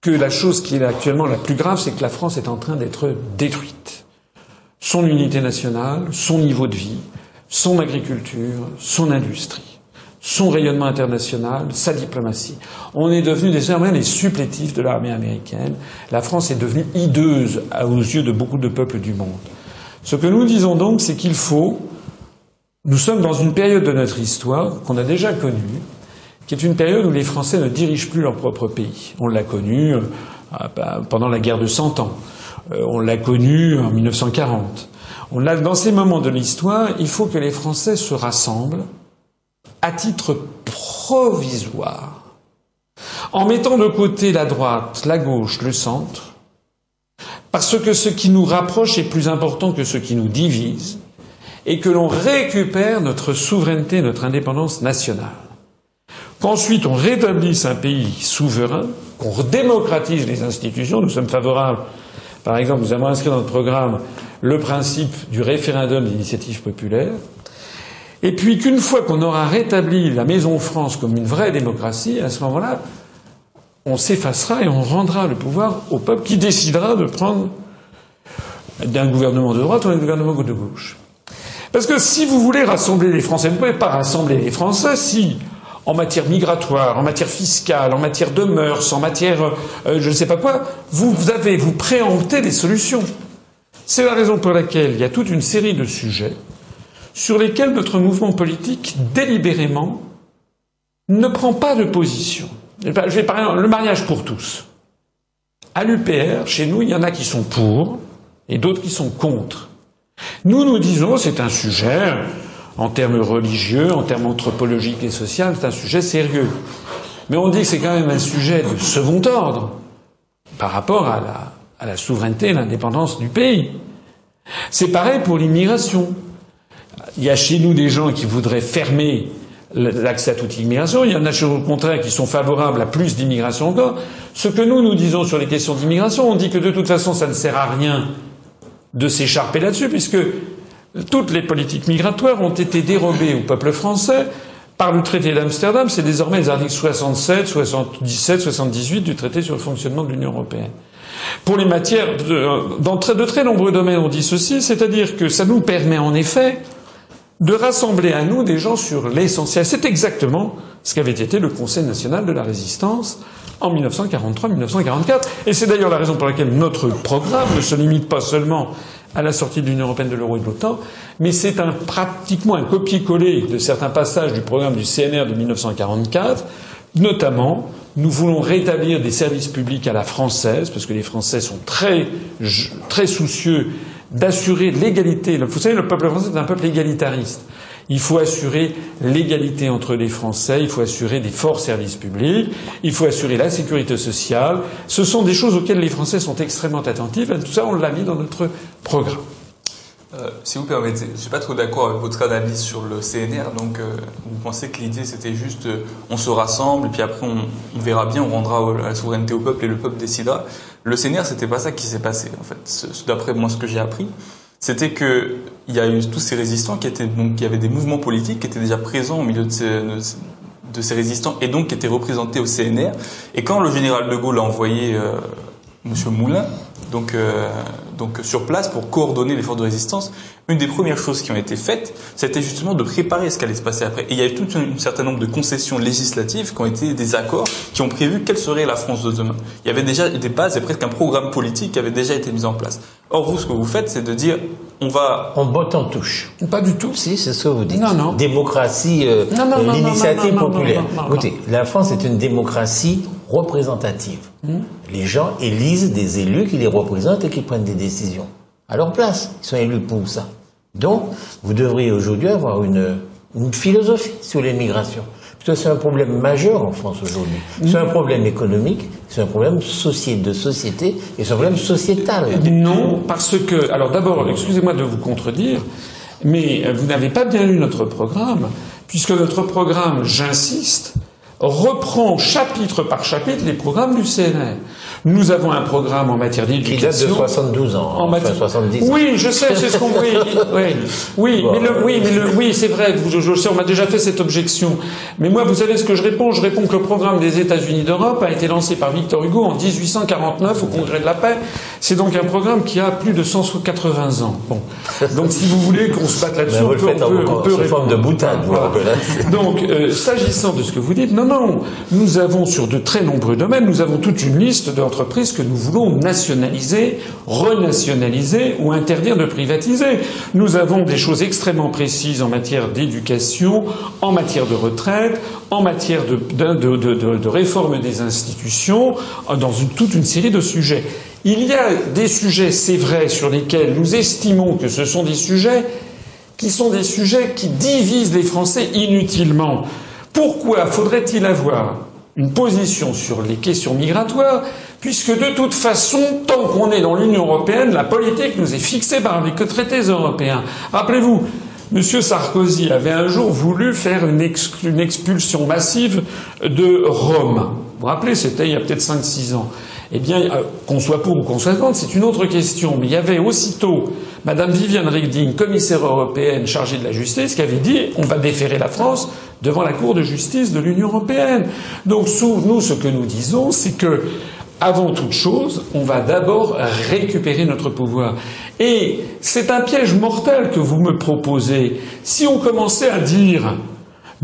que la chose qui est actuellement la plus grave, c'est que la France est en train d'être détruite. Son unité nationale, son niveau de vie, son agriculture, son industrie, son rayonnement international, sa diplomatie. On est devenu désormais les supplétifs de l'armée américaine. La France est devenue hideuse aux yeux de beaucoup de peuples du monde. Ce que nous disons donc, c'est qu'il faut. Nous sommes dans une période de notre histoire qu'on a déjà connue, qui est une période où les Français ne dirigent plus leur propre pays. On l'a connu euh, pendant la guerre de Cent Ans. Euh, on l'a connu en 1940. On l'a dans ces moments de l'histoire, il faut que les Français se rassemblent à titre provisoire, en mettant de côté la droite, la gauche, le centre, parce que ce qui nous rapproche est plus important que ce qui nous divise, et que l'on récupère notre souveraineté, notre indépendance nationale. Qu'ensuite on rétablisse un pays souverain, qu'on redémocratise les institutions, nous sommes favorables. Par exemple, nous avons inscrit dans notre programme le principe du référendum d'initiative populaire, Et puis qu'une fois qu'on aura rétabli la Maison France comme une vraie démocratie, à ce moment-là, on s'effacera et on rendra le pouvoir au peuple qui décidera de prendre d'un gouvernement de droite ou d'un gouvernement de gauche. Parce que si vous voulez rassembler les Français, vous ne pouvez pas rassembler les Français si, en matière migratoire, en matière fiscale, en matière de mœurs, en matière euh, je ne sais pas quoi, vous, avez, vous préemptez des solutions. C'est la raison pour laquelle il y a toute une série de sujets sur lesquels notre mouvement politique, délibérément, ne prend pas de position. Je vais parler le mariage pour tous. À l'UPR, chez nous, il y en a qui sont pour et d'autres qui sont contre. Nous, nous disons, c'est un sujet, en termes religieux, en termes anthropologiques et sociaux, c'est un sujet sérieux. Mais on dit que c'est quand même un sujet de second ordre par rapport à la, à la souveraineté et l'indépendance du pays. C'est pareil pour l'immigration. Il y a chez nous des gens qui voudraient fermer l'accès à toute immigration. Il y en a au contraire qui sont favorables à plus d'immigration encore. Ce que nous, nous disons sur les questions d'immigration, on dit que de toute façon, ça ne sert à rien de s'écharper là-dessus, puisque toutes les politiques migratoires ont été dérobées au peuple français par le traité d'Amsterdam. C'est désormais les articles 67, 77, 78 du traité sur le fonctionnement de l'Union européenne. Pour les matières, de, dans de très nombreux domaines, on dit ceci, c'est-à-dire que ça nous permet en effet de rassembler à nous des gens sur l'essentiel. C'est exactement ce qu'avait été le Conseil national de la résistance en 1943-1944. Et c'est d'ailleurs la raison pour laquelle notre programme ne se limite pas seulement à la sortie de l'Union européenne, de l'euro et de l'OTAN, mais c'est un, pratiquement un copier-coller de certains passages du programme du CNR de 1944, notamment nous voulons rétablir des services publics à la française, parce que les Français sont très, très soucieux d'assurer l'égalité. Vous savez, le peuple français est un peuple égalitariste. Il faut assurer l'égalité entre les Français, il faut assurer des forts services publics, il faut assurer la sécurité sociale. Ce sont des choses auxquelles les Français sont extrêmement attentifs. Et tout ça, on l'a mis dans notre programme. Euh, si vous permettez, je suis pas trop d'accord avec votre analyse sur le CNR. Donc, euh, vous pensez que l'idée c'était juste euh, on se rassemble et puis après on, verra bien, on rendra la souveraineté au peuple et le peuple décidera. Le CNR, c'était pas ça qui s'est passé en fait. D'après moi, ce que j'ai appris, c'était que il y a tous ces résistants qui étaient donc il y des mouvements politiques qui étaient déjà présents au milieu de ces, résistants et donc qui étaient représentés au CNR. Et quand le général de Gaulle a envoyé euh, Monsieur Moulin, donc, donc sur place pour coordonner l'effort de résistance, une des premières choses qui ont été faites, c'était justement de préparer ce qui allait se passer après. Et il y a eu tout un, certain nombre de concessions législatives qui ont été des accords qui ont prévu quelle serait la France de demain. Il y avait déjà des bases et presque un programme politique qui avait déjà été mis en place. Or, vous, ce que vous faites, c'est de dire, on va... On botte en touche. Pas du tout. Si, c'est ce que vous dites. Non, non. Démocratie, euh, l'initiative populaire. Écoutez, la France est une démocratie représentative. Hmm. Les gens élisent des élus qui les représentent et qui prennent des décisions à leur place. Ils sont élus pour ça. Donc, vous devriez aujourd'hui avoir une, une philosophie sur l'immigration. Parce que c'est un problème majeur en France aujourd'hui. C'est un problème économique, c'est un problème de société et c'est un problème sociétal. Non, parce que, alors d'abord, excusez-moi de vous contredire, mais vous n'avez pas bien lu notre programme, puisque notre programme, j'insiste, reprend chapitre par chapitre les programmes du CNR. Nous avons un programme en matière d'éducation. Qui date de 72 ans. En matière... 70 Oui, je sais, c'est ce qu'on oui, oui, oui, mais le, oui, mais le, oui, c'est vrai. Je, je sais, on m'a déjà fait cette objection. Mais moi, vous savez ce que je réponds? Je réponds que le programme des États-Unis d'Europe a été lancé par Victor Hugo en 1849 au Congrès de la paix. C'est donc un programme qui a plus de 180 ans. Bon, donc si vous voulez qu'on se batte là-dessus, on, peut, on peut, forme de boutade. Voilà. Donc, euh, s'agissant de ce que vous dites, non, non, nous avons sur de très nombreux domaines, nous avons toute une liste de entreprises que nous voulons nationaliser, renationaliser ou interdire de privatiser. Nous avons des choses extrêmement précises en matière d'éducation, en matière de retraite, en matière de, réforme des institutions, dans toute une série de sujets. Il y a des sujets, c'est vrai, sur lesquels nous estimons que ce sont des sujets qui sont des sujets qui divisent les Français inutilement. Pourquoi faudrait-il avoir une position sur les questions migratoires, puisque de toute façon, tant qu'on est dans l'Union européenne, la politique nous est fixée par les traités européens. Rappelez-vous, M. Sarkozy avait un jour voulu faire une, expulsion massive de Rome. Vous vous rappelez, c'était il y a peut-être 5-6 ans. Eh bien, euh, qu'on soit pour ou qu'on soit contre, c'est une autre question. Mais il y avait aussitôt, Madame Viviane Reding, commissaire européenne chargée de la justice, qui avait dit on va déférer la France devant la Cour de justice de l'Union européenne. Donc nous, ce que nous disons, c'est que avant toute chose, on va d'abord récupérer notre pouvoir. Et c'est un piège mortel que vous me proposez. Si on commençait à dire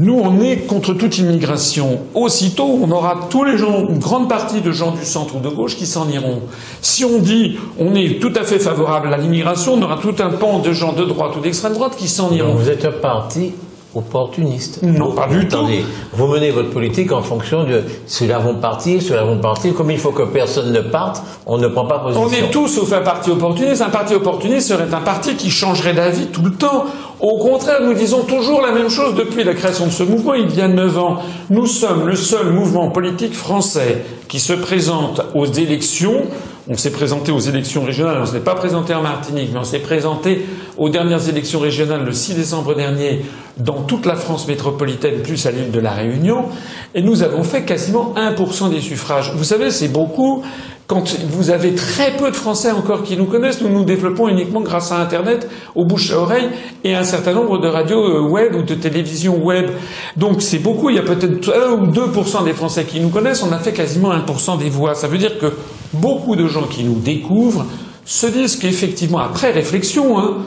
nous, on est contre toute immigration. Aussitôt, on aura une grande partie de gens du centre ou de gauche qui s'en iront. Si on dit on est tout à fait favorable à l'immigration, on aura tout un pan de gens de droite ou d'extrême droite qui s'en iront. vous êtes un parti opportuniste. Non, pas du tout. Vous menez votre politique en fonction de ceux-là vont partir, ceux-là vont partir. Comme il faut que personne ne parte, on ne prend pas position. On est tous sauf un parti opportuniste. Un parti opportuniste serait un parti qui changerait d'avis tout le temps. Au contraire, nous disons toujours la même chose depuis la création de ce mouvement il y a neuf ans. Nous sommes le seul mouvement politique français qui se présente aux élections on s'est présenté aux élections régionales, on ne s'est pas présenté en Martinique, mais on s'est présenté aux dernières élections régionales le 6 décembre dernier dans toute la France métropolitaine, plus à l'île de la Réunion, et nous avons fait quasiment 1% des suffrages. Vous savez, c'est beaucoup. Quand vous avez très peu de Français encore qui nous connaissent, nous nous développons uniquement grâce à Internet, aux bouches à oreille et un certain nombre de radios euh, web ou de télévisions web. Donc c'est beaucoup, il y a peut-être 1 ou 2% des Français qui nous connaissent, on a fait quasiment 1% des voix. Ça veut dire que beaucoup de gens qui nous découvrent se disent qu'effectivement, après réflexion, hein,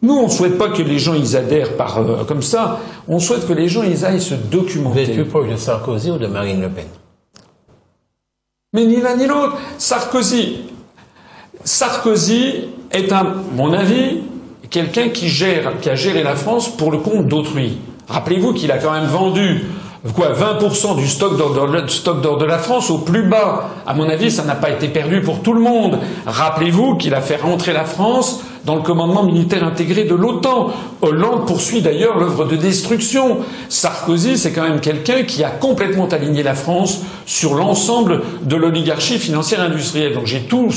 nous, on ne souhaite pas que les gens ils adhèrent par euh, comme ça. On souhaite que les gens ils aillent se documenter. Vous êtes plus proche de Sarkozy ou de Marine Le Pen? Mais ni l'un ni l'autre. Sarkozy, Sarkozy est, à mon avis, quelqu'un qui gère, qui a géré la France pour le compte d'autrui. Rappelez-vous qu'il a quand même vendu quoi 20% du stock d'or de la France au plus bas. À mon avis, ça n'a pas été perdu pour tout le monde. Rappelez-vous qu'il a fait rentrer la France dans le commandement militaire intégré de l'OTAN. Hollande poursuit d'ailleurs l'œuvre de destruction. Sarkozy, c'est quand même quelqu'un qui a complètement aligné la France sur l'ensemble de l'oligarchie financière industrielle. Donc j'ai tout,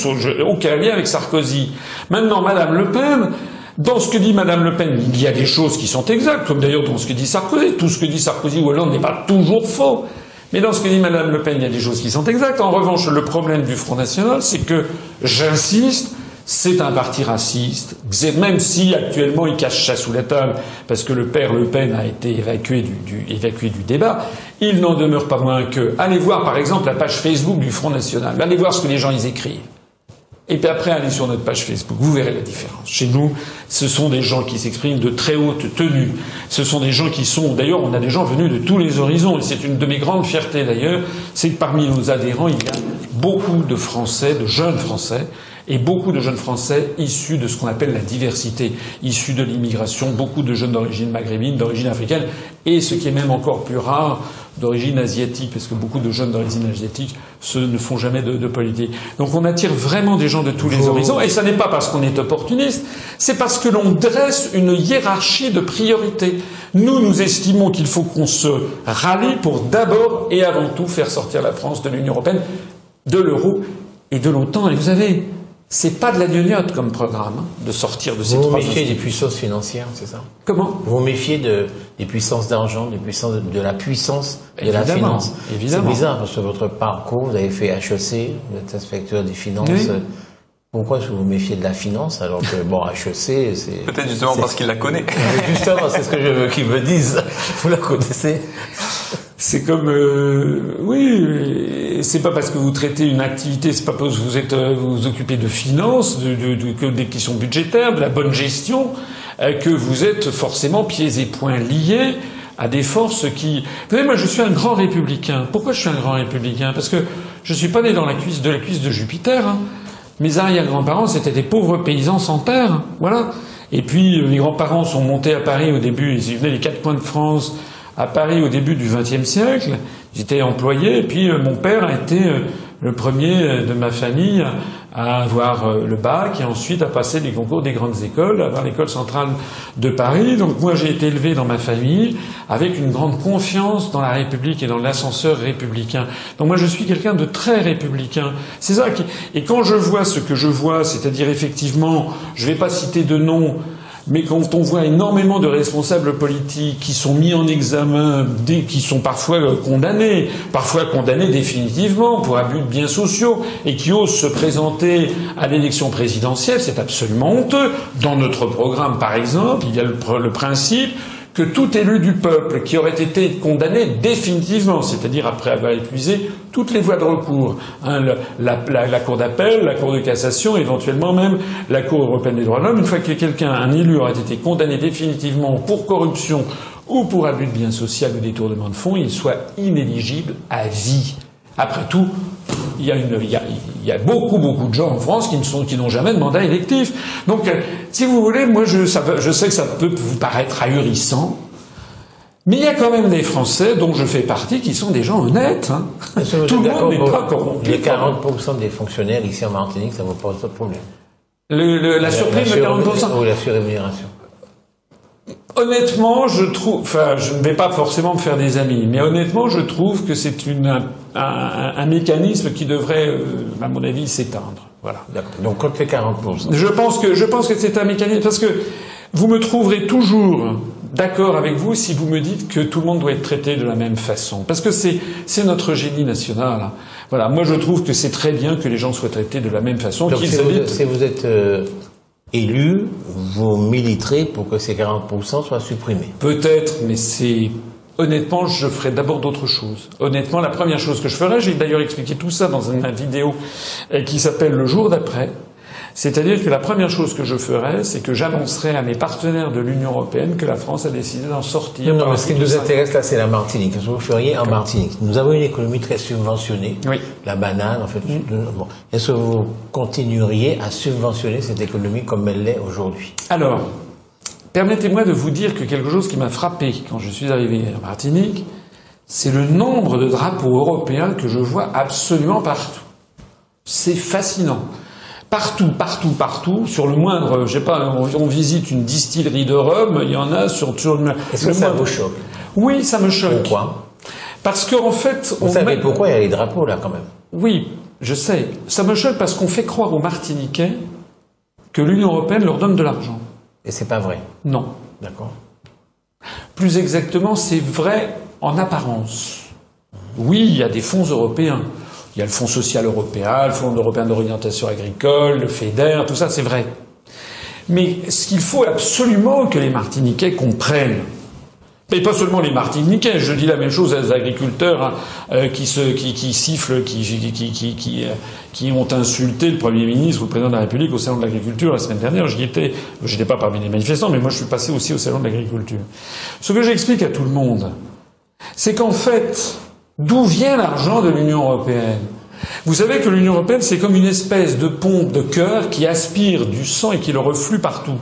aucun lien avec Sarkozy. Maintenant, Madame Le Pen, dans ce que dit Madame Le Pen, il y a des choses qui sont exactes, comme d'ailleurs dans ce que dit Sarkozy. Tout ce que dit Sarkozy ou Hollande n'est pas toujours faux. Mais dans ce que dit Madame Le Pen, il y a des choses qui sont exactes. En revanche, le problème du Front National, c'est que, j'insiste, c'est un parti raciste, même si actuellement il cache ça sous la table, parce que le père Le Pen a été évacué du, débat, il n'en demeure pas moins que, allez voir par exemple la page Facebook du Front National, allez voir ce que les gens y écrivent. Et puis après, allez sur notre page Facebook, vous verrez la différence. Chez nous, ce sont des gens qui s'expriment de très haute tenue. Ce sont des gens qui sont, d'ailleurs, on a des gens venus de tous les horizons. Et c'est une de mes grandes fiertés d'ailleurs, c'est que parmi nos adhérents, il y a beaucoup de Français, de jeunes Français, et beaucoup de jeunes Français issus de ce qu'on appelle la diversité, issus de l'immigration, beaucoup de jeunes d'origine maghrébine, d'origine africaine, et ce qui est même encore plus rare, d'origine asiatique, parce que beaucoup de jeunes d'origine asiatique ce ne font jamais de, politique. Donc on attire vraiment des gens de tous les horizons, et ça n'est pas parce qu'on est opportuniste, c'est parce que l'on dresse une hiérarchie de priorités. Nous, nous estimons qu'il faut qu'on se rallie pour d'abord et avant tout faire sortir la France de l'Union européenne, de l'euro et de l'OTAN. Et vous avez c'est pas de la gnognotte comme programme hein, de sortir de ces vous trois. Vous méfiez des puissances financières, c'est ça? Comment? Vous méfiez de, des puissances d'argent, des puissances de, la puissance de la finance? Évidemment. C'est bizarre parce que votre parcours, vous avez fait HEC, vous êtes inspecteur des finances. Pourquoi est-ce que vous vous méfiez de la finance alors que bon HEC c'est peut-être justement parce qu'il la connaît. justement, c'est ce que je veux qu'ils me disent. Vous la connaissez c'est comme euh, oui, c'est pas parce que vous traitez une activité, c'est pas parce que vous êtes euh, vous, vous occupez de finances, de, de, de, des questions budgétaires, de la bonne gestion, euh, que vous êtes forcément pieds et poings liés à des forces qui. Vous savez, moi, je suis un grand républicain. Pourquoi je suis un grand républicain? Parce que je suis pas né dans la cuisse de la cuisse de Jupiter. Hein. Mes arrière-grands-parents, c'était des pauvres paysans sans terre. Voilà. Et puis, mes grands-parents sont montés à Paris au début. Ils venaient des quatre coins de France à Paris au début du XXe siècle. J'étais employé et puis euh, mon père a été euh, le premier euh, de ma famille à avoir le bac et ensuite à passer les concours des grandes écoles, à avoir l'école centrale de Paris. Donc moi j'ai été élevé dans ma famille avec une grande confiance dans la République et dans l'ascenseur républicain. Donc moi je suis quelqu'un de très républicain. C'est ça qui... Et quand je vois ce que je vois, c'est-à-dire effectivement, je ne vais pas citer de nom, Mais quand on voit énormément de responsables politiques qui sont mis en examen, qui sont parfois condamnés, parfois condamnés définitivement pour abus de biens sociaux, et qui osent se présenter à l'élection présidentielle, c'est absolument honteux. Dans notre programme, par exemple, il y a le, le principe que tout élu du peuple qui aurait été condamné définitivement, c'est-à-dire après avoir épuisé toutes les voies de recours, hein, la, la, la, Cour d'appel, la Cour de cassation, éventuellement même la Cour européenne des droits de l'homme, une fois que quelqu'un, un élu, aurait été condamné définitivement pour corruption ou pour abus de biens sociaux ou détournement de fonds, il soit inéligible à vie. Après tout, il y, a une, il, y a, il y a, beaucoup, beaucoup de gens en France qui ne sont, qui n'ont jamais de mandat électif. Donc, euh, si vous voulez, moi, je, ça, je sais que ça peut vous paraître ahurissant, mais il y a quand même des Français dont je fais partie qui sont des gens honnêtes. Hein. Tout le monde n'est pas corrompu. Les 40% des fonctionnaires ici en Martinique, ça ne vous pose pas de problème? Le, le, la, surprise de 40% Ou la surrémunération? Honnêtement, je trouve, enfin, je ne vais pas forcément me faire des amis, mais honnêtement, je trouve que c'est une, un, mécanisme qui devrait, euh, à mon avis, s'éteindre. Voilà. Donc, contre les 40%. Je pense que, je pense que c'est un mécanisme, parce que vous me trouverez toujours d'accord avec vous si vous me dites que tout le monde doit être traité de la même façon. Parce que c'est, c'est notre génie national. Voilà. Moi, je trouve que c'est très bien que les gens soient traités de la même façon. Donc, si, vous, si vous êtes, euh élu, vous militerez pour que ces 40% soient supprimés. Peut-être, mais c'est honnêtement, je ferai d'abord d'autres choses. Honnêtement, la première chose que je ferai, j'ai d'ailleurs expliqué tout ça dans une vidéo qui s'appelle Le jour d'après. C'est-à-dire que la première chose que je ferai, c'est que j'annoncerai à mes partenaires de l'Union européenne que la France a décidé d'en sortir. Non, non, ce qui nous intéresse là, c'est la Martinique. Qu'est-ce que vous feriez en Martinique Nous avons une économie très subventionnée. Oui. La banane, en fait. Bon. Est-ce que vous continueriez à subventionner cette économie comme elle l'est aujourd'hui? Alors, permettez-moi de vous dire que quelque chose qui m'a frappé quand je suis arrivé en Martinique, c'est le nombre de drapeaux européens que je vois absolument partout. C'est fascinant partout, partout, partout, sur le moindre, je sais pas, on, on visite une distillerie de rhum, il y en a sur, sur le, Est-ce que ça vous choque? Oui, ça me choque. Pourquoi? Parce qu'en fait, vous savez met... pourquoi il y a les drapeaux là quand même? Oui, je sais. Ça me choque parce qu'on fait croire aux Martiniquais que l'Union européenne leur donne de l'argent. Et c'est pas vrai Non. D'accord. Plus exactement, c'est vrai en apparence. Oui, il y a des fonds européens. Il y a le Fonds social européen, le Fonds européen d'orientation agricole, le FEDER, tout ça, c'est vrai. Mais ce qu'il faut absolument que les Martiniquais comprennent, et pas seulement les Martiniquais, je dis la même chose aux agriculteurs hein, euh, qui, qui, sifflent, euh, qui, ont insulté le Premier ministre ou le Président de la République au Salon de l'Agriculture la semaine dernière. J'y étais, j'étais pas parmi les manifestants, mais moi je suis passé aussi au Salon de l'Agriculture. Ce que j'explique à tout le monde, c'est qu'en fait, D'où vient l'argent de l'Union européenne? Vous savez que l'Union européenne, c'est comme une espèce de pompe de cœur qui aspire du sang et qui le reflue partout.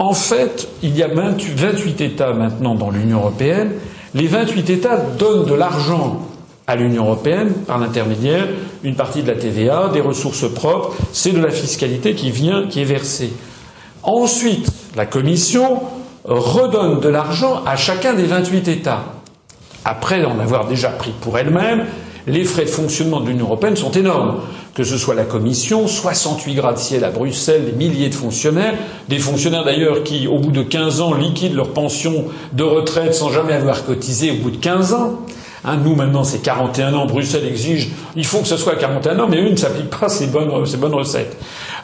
En fait, il y a 28 États maintenant dans l'Union européenne. Les 28 États donnent de l'argent à l'Union européenne par l'intermédiaire une partie de la TVA, des ressources propres, c'est de la fiscalité qui vient, qui est versée. Ensuite, la Commission redonne de l'argent à chacun des 28 États. Après en avoir déjà pris pour elle-même, les frais de fonctionnement de l'Union européenne sont énormes. Que ce soit la Commission, 68 gratte-ciel à Bruxelles, des milliers de fonctionnaires, des fonctionnaires d'ailleurs qui, au bout de 15 ans, liquident leur pension de retraite sans jamais avoir cotisé au bout de 15 ans. Hein, nous, maintenant, c'est 41 ans. Bruxelles exige, il faut que ce soit 41 ans, mais eux ne s'appliquent pas ces bonnes, recettes.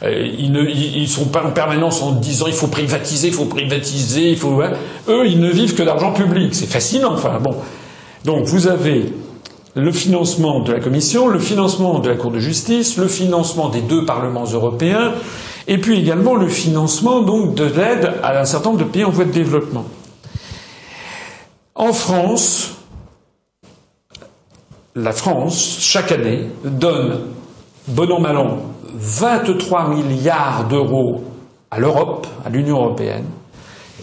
Ils, ne, ils, ils, sont pas en permanence en disant il faut privatiser, il faut privatiser, il faut. Hein. Eux, ils ne vivent que d'argent public. C'est fascinant. Enfin, bon. Donc vous avez le financement de la Commission, le financement de la Cour de justice, le financement des deux parlements européens, et puis également le financement donc de l'aide à un certain nombre de pays en voie de développement. En France, la France, chaque année, donne, bon an mal an, 23 milliards d'euros à l'Europe, à l'Union européenne,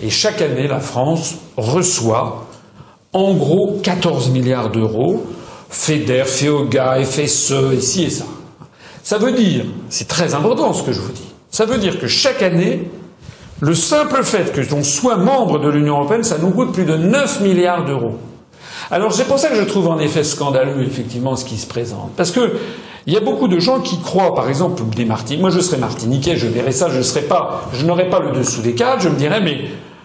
et chaque année, la France reçoit en gros 14 milliards d'euros, FEDER, FEOGA, FSE, et ci et ça. Ça veut dire, c'est très important ce que je vous dis, ça veut dire que chaque année, le simple fait que l'on soit membre de l'Union européenne, ça nous coûte plus de 9 milliards d'euros. Alors c'est pour ça que je trouve en effet scandaleux effectivement ce qui se présente. Parce que Il y a beaucoup de gens qui croient, par exemple, des Martiniquais. Moi, je serais Martiniquais, je verrais ça, je serais pas, je n'aurais pas le dessous des cadres, je me dirais, mais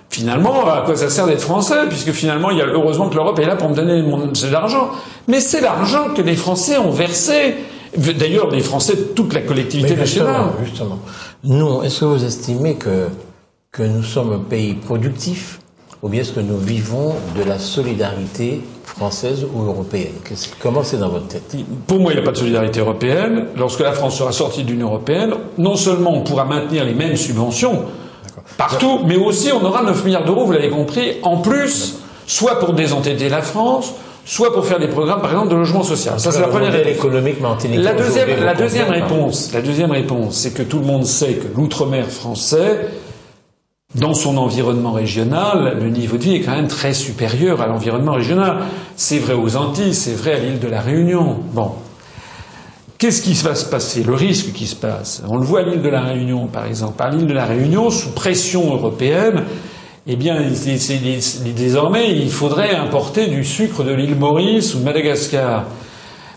finalement, à quoi ça sert d'être français Puisque finalement, il y a heureusement que l'Europe est là pour me donner mon, c'est l'argent. Mais c'est l'argent que les Français ont versé. D'ailleurs, les Français, toute la collectivité Mais justement, nationale. justement, nous, est-ce que vous estimez que, que nous sommes un pays productif ou bien est-ce que nous vivons de la solidarité française ou européenne? Comment c'est dans votre tête? Pour moi, il n'y a pas de solidarité européenne. Lorsque la France sera sortie de l'Union européenne, non seulement on pourra maintenir les mêmes subventions partout, mais aussi on aura 9 milliards d'euros, vous l'avez compris, en plus, soit pour désendetter la France, soit pour faire des programmes, par exemple, de logement social. Ça, c'est la première réponse. La deuxième, la deuxième réponse, la deuxième réponse, c'est que tout le monde sait que l'outre-mer français, dans son environnement régional, le niveau de vie est quand même très supérieur à l'environnement régional. C'est vrai aux Antilles, c'est vrai à l'île de la Réunion. Bon. Qu'est-ce qui va se passer? Le risque qui se passe. On le voit à l'île de la Réunion, par exemple. À l'île de la Réunion, sous pression européenne, eh bien, désormais, il faudrait importer du sucre de l'île Maurice ou de Madagascar.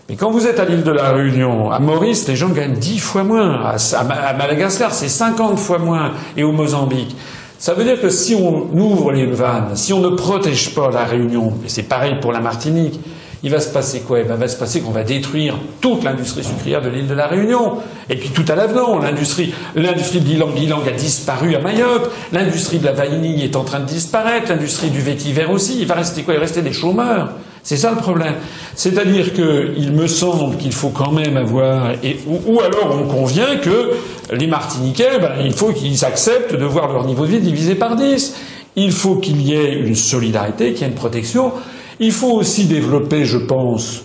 Mais quand vous êtes à l'île de la Réunion, à Maurice, les gens gagnent 10 fois moins. À Madagascar, c'est 50 fois moins. Et au Mozambique. Ça veut dire que si on ouvre les vannes, si on ne protège pas la Réunion, et c'est pareil pour la Martinique, il va se passer quoi? Il va se passer qu'on va détruire toute l'industrie sucrière de l'île de la Réunion. Et puis tout à l'avenant, l'industrie, l'industrie de l'ilang-ilang a disparu à Mayotte, l'industrie de la vanille est en train de disparaître, l'industrie du vétiver aussi. Il va rester quoi? Il va rester des chômeurs. C'est ça le problème. C'est-à-dire que il me semble qu'il faut quand même avoir, ou alors on convient que les Martiniquais, ben, il faut qu'ils acceptent de voir leur niveau de vie divisé par 10. Il faut qu'il y ait une solidarité, qu'il y ait une protection. Il faut aussi développer, je pense,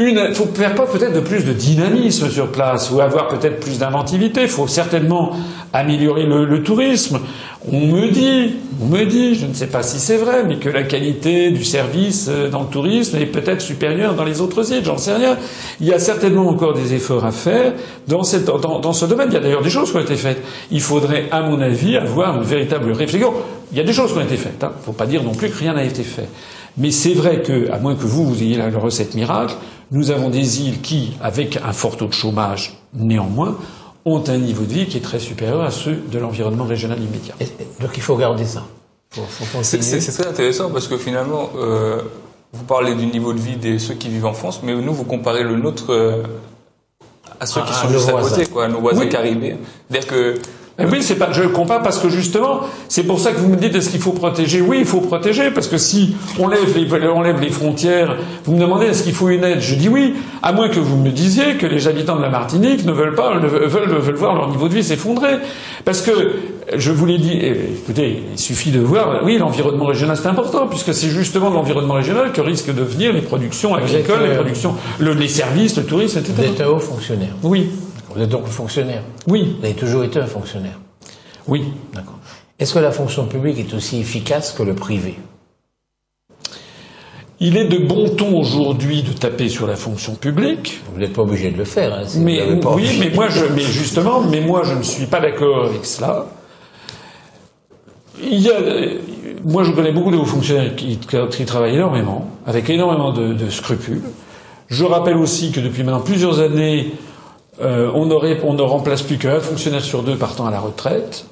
il faut faire pas peut-être de plus de dynamisme sur place ou avoir peut-être plus d'inventivité. Il faut certainement améliorer le, le tourisme. On me dit, on me dit, je ne sais pas si c'est vrai, mais que la qualité du service euh, dans le tourisme est peut-être supérieure dans les autres îles. J'en sais rien. Il y a certainement encore des efforts à faire dans, cette, dans ce domaine. Il y a d'ailleurs des choses qui ont été faites. Il faudrait, à mon avis, avoir une véritable réflexion. Il y a des choses qui ont été faites. Il hein. ne faut pas dire non plus que rien n'a été fait. Mais c'est vrai que, à moins que vous, vous ayez la recette miracle, nous avons des îles qui, avec un fort taux de chômage néanmoins, ont un niveau de vie qui est très supérieur à ceux de l'environnement régional immédiat. Et- et- Donc il faut garder ça. C'est très intéressant parce que finalement, euh, vous parlez du niveau de vie des ceux qui vivent en France, mais nous, vous comparez le nôtre euh, à ceux qui À- sont juste à voisins. côté, quoi, à nos voisins Oui. caribéens. C'est-à-dire que Eh oui, c'est pas, je compare parce que justement, c'est pour ça que vous me dites est-ce qu'il faut protéger? Oui, il faut protéger parce que si on lève les, on lève les frontières, vous me demandez est-ce qu'il faut une aide? Je dis oui, à moins que vous me disiez que les habitants de la Martinique ne veulent pas, ne veulent, veulent, voir leur niveau de vie s'effondrer. Parce que, je vous l'ai dit, eh, écoutez, il suffit de voir, oui, l'environnement régional c'est important puisque c'est justement de l'environnement régional que risquent de venir les productions agricoles, les euh, productions, le- les services, le tourisme, etc. haut fonctionnaire. Oui, Vous êtes donc fonctionnaire. oui, Vous avez toujours été un fonctionnaire. oui. D'accord. Est-ce que la fonction publique est aussi efficace que le privé? Il est de bon ton aujourd'hui de taper sur la fonction publique. Vous n'êtes pas obligé de le faire. Hein, si Mais pas oui, mais moi, je, mais justement, mais moi, je ne suis pas d'accord avec cela. Il y a, moi, je connais beaucoup de hauts fonctionnaires qui, qui travaillent énormément, avec énormément de, de scrupules. Je rappelle aussi que depuis maintenant plusieurs années, euh, on, ne remplace plus qu'un fonctionnaire sur deux partant à la retraite.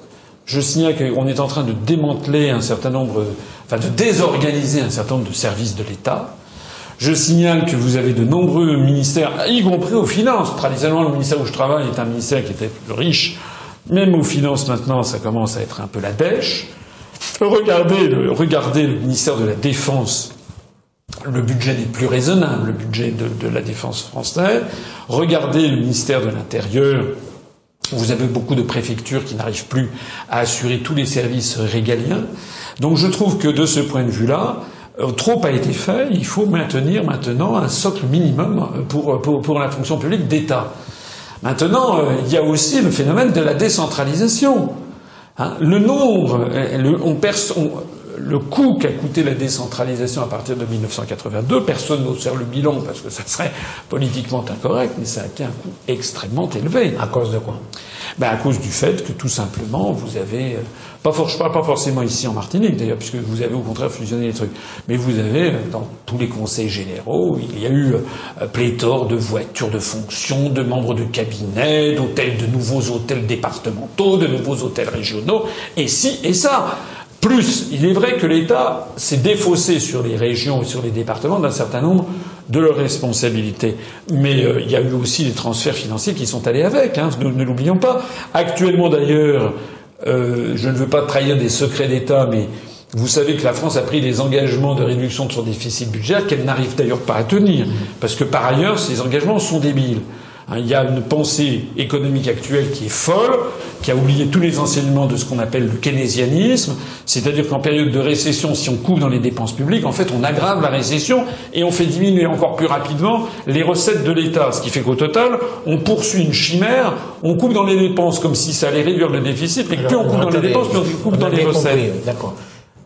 Je signale qu'on est en train de démanteler un certain nombre, enfin de désorganiser un certain nombre de services de l'État. Je signale que vous avez de nombreux ministères, y compris aux finances. Traditionnellement, le ministère où je travaille est un ministère qui était plus riche. Même aux finances maintenant, ça commence à être un peu la dèche. Regardez le ministère de la Défense. Le budget n'est plus raisonnable, le budget de, de la défense française. Regardez le ministère de l'Intérieur. Vous avez beaucoup de préfectures qui n'arrivent plus à assurer tous les services régaliens. Donc je trouve que de ce point de vue-là, euh, trop a été fait. Il faut maintenir maintenant un socle minimum pour, pour, pour la fonction publique d'État. Maintenant, euh, il y a aussi le phénomène de la décentralisation. Hein, le nombre, euh, le, on perce- on- le coût qu'a coûté la décentralisation à partir de 1982, personne n'ose faire le bilan parce que ça serait politiquement incorrect, mais ça a été un coût extrêmement élevé. À cause de quoi? Ben, À cause du fait que tout simplement, vous avez, euh, pas, for pas forcément ici en Martinique d'ailleurs, puisque vous avez au contraire fusionné les trucs, mais vous avez euh, dans tous les conseils généraux, il y a eu euh, pléthore de voitures de fonction, de membres de cabinet, d'hôtels, de nouveaux hôtels départementaux, de nouveaux hôtels régionaux, et si et ça. Plus, il est vrai que l'État s'est défaussé sur les régions et sur les départements d'un certain nombre de leurs responsabilités. Mais euh, il y a eu aussi des transferts financiers qui sont allés avec, hein, ne, l'oublions pas. Actuellement d'ailleurs, euh, je ne veux pas trahir des secrets d'État, mais vous savez que la France a pris des engagements de réduction de son déficit budgétaire qu'elle n'arrive d'ailleurs pas à tenir, parce que par ailleurs, ces engagements sont débiles. Hein, il y a une pensée économique actuelle qui est folle, qui a oublié tous les enseignements de ce qu'on appelle le keynésianisme, c'est-à-dire qu'en période de récession, si on coupe dans les dépenses publiques, en fait, on aggrave la récession et on fait diminuer encore plus rapidement les recettes de l'État. Ce qui fait qu'au total, on poursuit une chimère, on coupe dans les dépenses comme si ça allait réduire le déficit, mais plus on coupe dans les dépenses, plus on coupe dans les recettes. D'accord.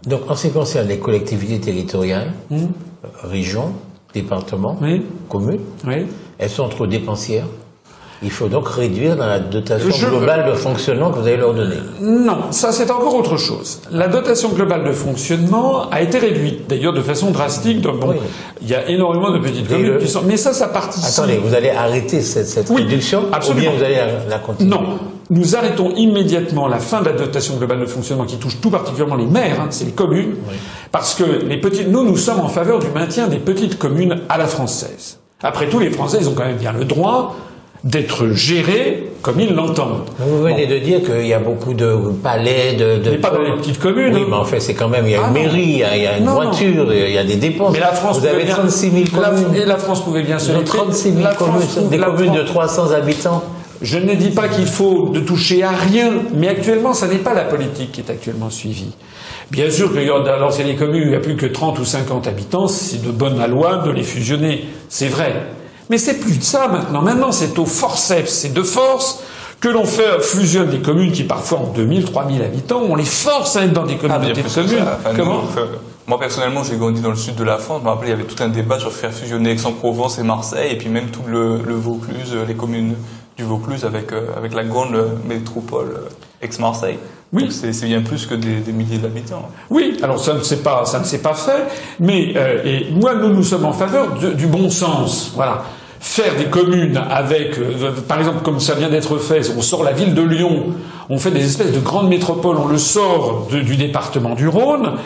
Donc, en ce qui concerne les collectivités territoriales, hmm. régions, départements, communes, elles sont trop dépensières. Il faut donc réduire dans la dotation globale de fonctionnement que vous allez leur donner. Non, ça c'est encore autre chose. La dotation globale de fonctionnement a été réduite, d'ailleurs de façon drastique. bon, il y a énormément de petites communes qui sont, mais ça, ça participe. Attendez, vous allez arrêter cette, cette réduction absolument. ou bien vous allez la continuer? Non, nous arrêtons immédiatement la fin de la dotation globale de fonctionnement qui touche tout particulièrement les maires, hein, c'est les communes, parce que les petites, nous, nous sommes en faveur du maintien des petites communes à la française. Après tout, les Français, ils ont quand même bien le droit d'être gérés comme ils l'entendent. Vous venez de dire qu'il y a beaucoup de palais, de... de... Mais pas dans les petites communes. Oui, hein. mais en fait, c'est quand même, il y a une ah mairie, il y a, une voiture, il y a des dépenses. Mais la France Vous avez 36 000 communes. et la France pouvait bien se... 36 000 communes, des communes de 300 habitants. Je ne dis pas qu'il faut de toucher à rien, mais actuellement, ça n'est pas la politique qui est actuellement suivie. Bien sûr que dans l'ancienne commune, il n'y a plus que 30 ou 50 habitants, c'est de bonne loi de les fusionner, c'est vrai. Mais c'est plus de ça maintenant. Maintenant, c'est au forceps, c'est de force que l'on fait fusionne des communes qui parfois ont 2000, 3000 habitants, on les force à être dans des communautés ah, de communes. Comment moi personnellement, j'ai grandi dans le sud de la France. Je me rappelle, il y avait tout un débat sur faire fusionner Aix-en-Provence et Marseille, et puis même tout le, le Vaucluse, les communes du Vaucluse avec, euh, avec la grande métropole euh, ex-Marseille. Oui. C'est bien plus que des, des milliers d'habitants. Oui, alors ça ne s'est pas, ça ne s'est pas fait, mais euh, et moi nous nous sommes en faveur du bon sens. Voilà, faire des communes avec, par exemple comme ça vient d'être fait, on sort la ville de Lyon, on fait des espèces de grandes métropoles, on le sort du département du Rhône.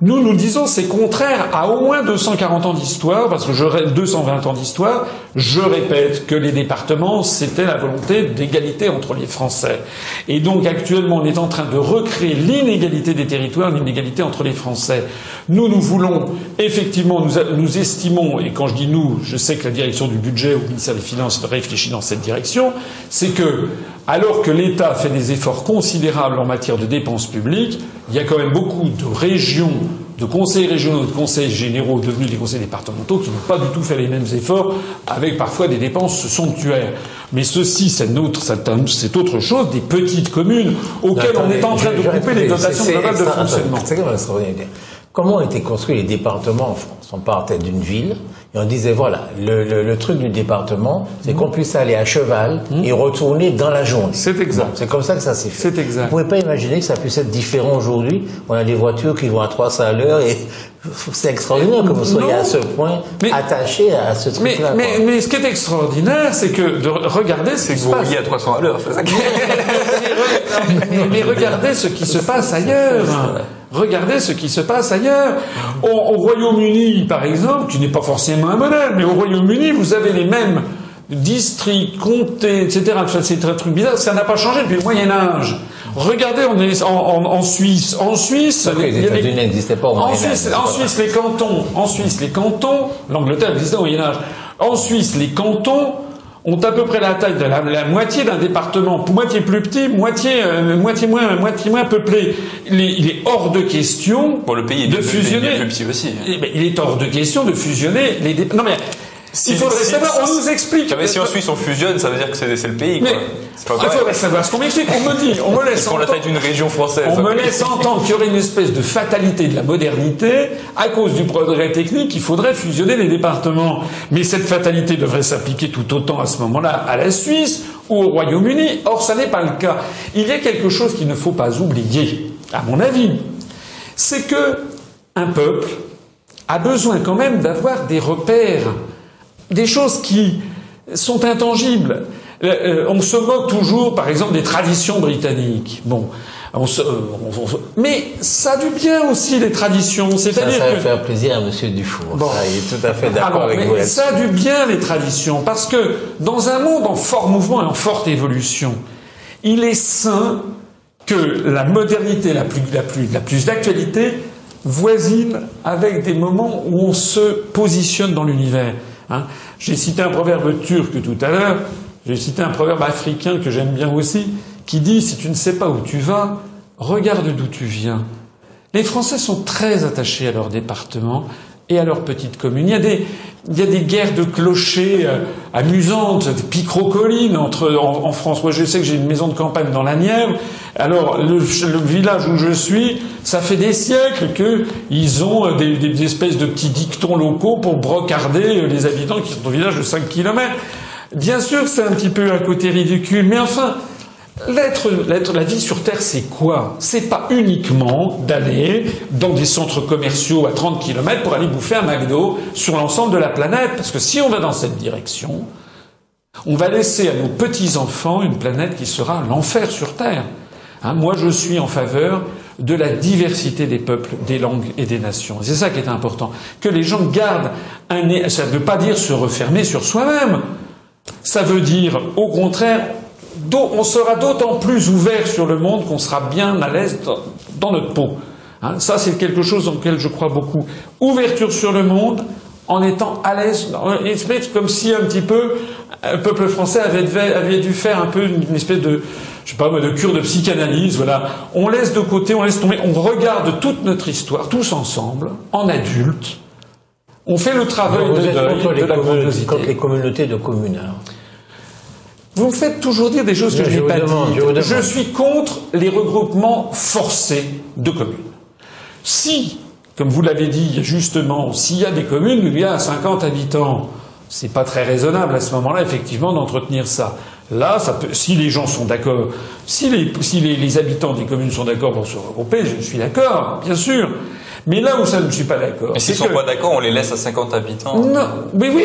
Nous, nous disons c'est contraire à au moins 240 ans d'histoire, parce que je 220 ans d'histoire, je répète que les départements, c'était la volonté d'égalité entre les Français. Et donc actuellement, on est en train de recréer l'inégalité des territoires, l'inégalité entre les Français. Nous, nous voulons, effectivement, nous, nous estimons, et quand je dis nous, je sais que la direction du budget le ministère des Finances réfléchit dans cette direction, c'est que, alors que l'État fait des efforts considérables en matière de dépenses publiques, il y a quand même beaucoup de régions, de conseils régionaux, de conseils généraux devenus des conseils départementaux qui n'ont pas du tout fait les mêmes efforts, avec parfois des dépenses somptuaires. Mais ceci, c'est autre, c'est autre chose, des petites communes auxquelles on est en train de couper les dotations globales de fonctionnement. Comment ont été construits les départements en France? On partait d'une ville et on disait voilà, le, le, le truc du département, c'est qu'on puisse aller à cheval et retourner dans la journée. C'est exact. C'est comme ça que ça s'est fait. C'est exact. Vous pouvez pas imaginer que ça puisse être différent aujourd'hui. On a des voitures qui vont à 300 à l'heure et c'est extraordinaire que vous soyez à ce point attaché à ce truc-là. Mais, mais, mais, ce qui est extraordinaire, c'est que de regarder ce qui se passe. à 300 à l'heure, c'est ça mais, mais regardez ce qui se passe ailleurs. Regardez ce qui se passe ailleurs. Au, Royaume-Uni, par exemple, qui n'est pas forcément un modèle, mais au Royaume-Uni, vous avez les mêmes districts, comtés, etc. C'est un truc bizarre. Ça n'a pas changé depuis le Moyen Âge. Regardez, on est en, en, Suisse. En Suisse, les États-Unis n'existaient pas au Moyen Âge. En Suisse, les cantons. En Suisse, les cantons. L'Angleterre existait au Moyen Âge. En Suisse, les cantons ont à peu près la taille de la, moitié d'un département, moitié plus petit, moitié, euh, moitié moins, moitié moins peuplé. Il est, il est hors de question le pays de fusionner. Plus petit aussi. Eh ben, il est hors de question de fusionner les Non mais il faudrait savoir, on nous explique. mais si en Suisse on fusionne, ça veut dire que c'est le pays. Quoi. Mais il faudrait savoir ce qu'on m'explique. On me dit, on me laisse entendre. la taille d'une région française. On me laisse entendre qu'il y aurait une espèce de fatalité de la modernité à cause du progrès technique. Il faudrait fusionner les départements. Mais cette fatalité devrait s'appliquer tout autant à ce moment-là à la Suisse ou au Royaume-Uni. Or, ça n'est pas le cas. Il y a quelque chose qu'il ne faut pas oublier, à mon avis. C'est que un peuple a besoin quand même d'avoir des repères des choses qui sont intangibles. Euh, euh, on se moque toujours, par exemple, des traditions britanniques. Bon, on se, euh, mais ça a du bien aussi les traditions. C'est-à-dire ça, ça va faire plaisir à Monsieur Dufour. Bon. il est tout à fait d'accord avec mais vous. Ça a du bien les traditions parce que dans un monde en fort mouvement et en forte évolution, il est sain que la modernité la plus, la plus, la plus d'actualité voisine avec des moments où on se positionne dans l'univers. Hein. J'ai cité un proverbe turc tout à l'heure, j'ai cité un proverbe africain que j'aime bien aussi, qui dit si tu ne sais pas où tu vas, regarde d'où tu viens. Les Français sont très attachés à leur département et à leur petite commune. Il y a des, il y a des guerres de clochers euh, amusantes, des picrocollines entre, en, France. Moi, je sais que j'ai une maison de campagne dans la Nièvre. Alors, le, village où je suis, ça fait des siècles qu'ils ont euh, des, des, espèces de petits dictons locaux pour brocarder euh, les habitants qui sont au village de 5 km. Bien sûr, c'est un petit peu un côté ridicule, mais enfin, La vie sur Terre, c'est quoi? C'est pas uniquement d'aller dans des centres commerciaux à 30 km pour aller bouffer un McDo sur l'ensemble de la planète. Parce que si on va dans cette direction, on va laisser à nos petits-enfants une planète qui sera l'enfer sur Terre. Hein, moi, je suis en faveur de la diversité des peuples, des langues et des nations. C'est ça qui est important. Que les gens gardent un... Ça ne veut pas dire se refermer sur soi-même. Ça veut dire, au contraire, on sera d'autant plus ouvert sur le monde qu'on sera bien à l'aise dans, notre peau. Hein, ça, c'est quelque chose dans lequel je crois beaucoup. Ouverture sur le monde en étant à l'aise, espèce comme si un petit peu le peuple français avait, dû faire un peu une, espèce de, je sais pas de cure de psychanalyse. Voilà, on laisse de côté, on laisse tomber, on regarde toute notre histoire tous ensemble, en adultes. On fait le travail de, de, la communauté. les communautés de communes. Vous me faites toujours dire des choses que je, n'ai pas dites. Je, suis contre les regroupements forcés de communes. Si, comme vous l'avez dit justement, s'il y a des communes où il y a 50 habitants, c'est pas très raisonnable à ce moment-là, effectivement, d'entretenir ça. Là, ça peut, si les gens sont d'accord, si, les, si les, habitants des communes sont d'accord pour se regrouper, je suis d'accord, bien sûr. Mais là où ça ne suis pas d'accord. Mais s'ils sont pas d'accord, on les laisse à 50 habitants. Non, oui, oui,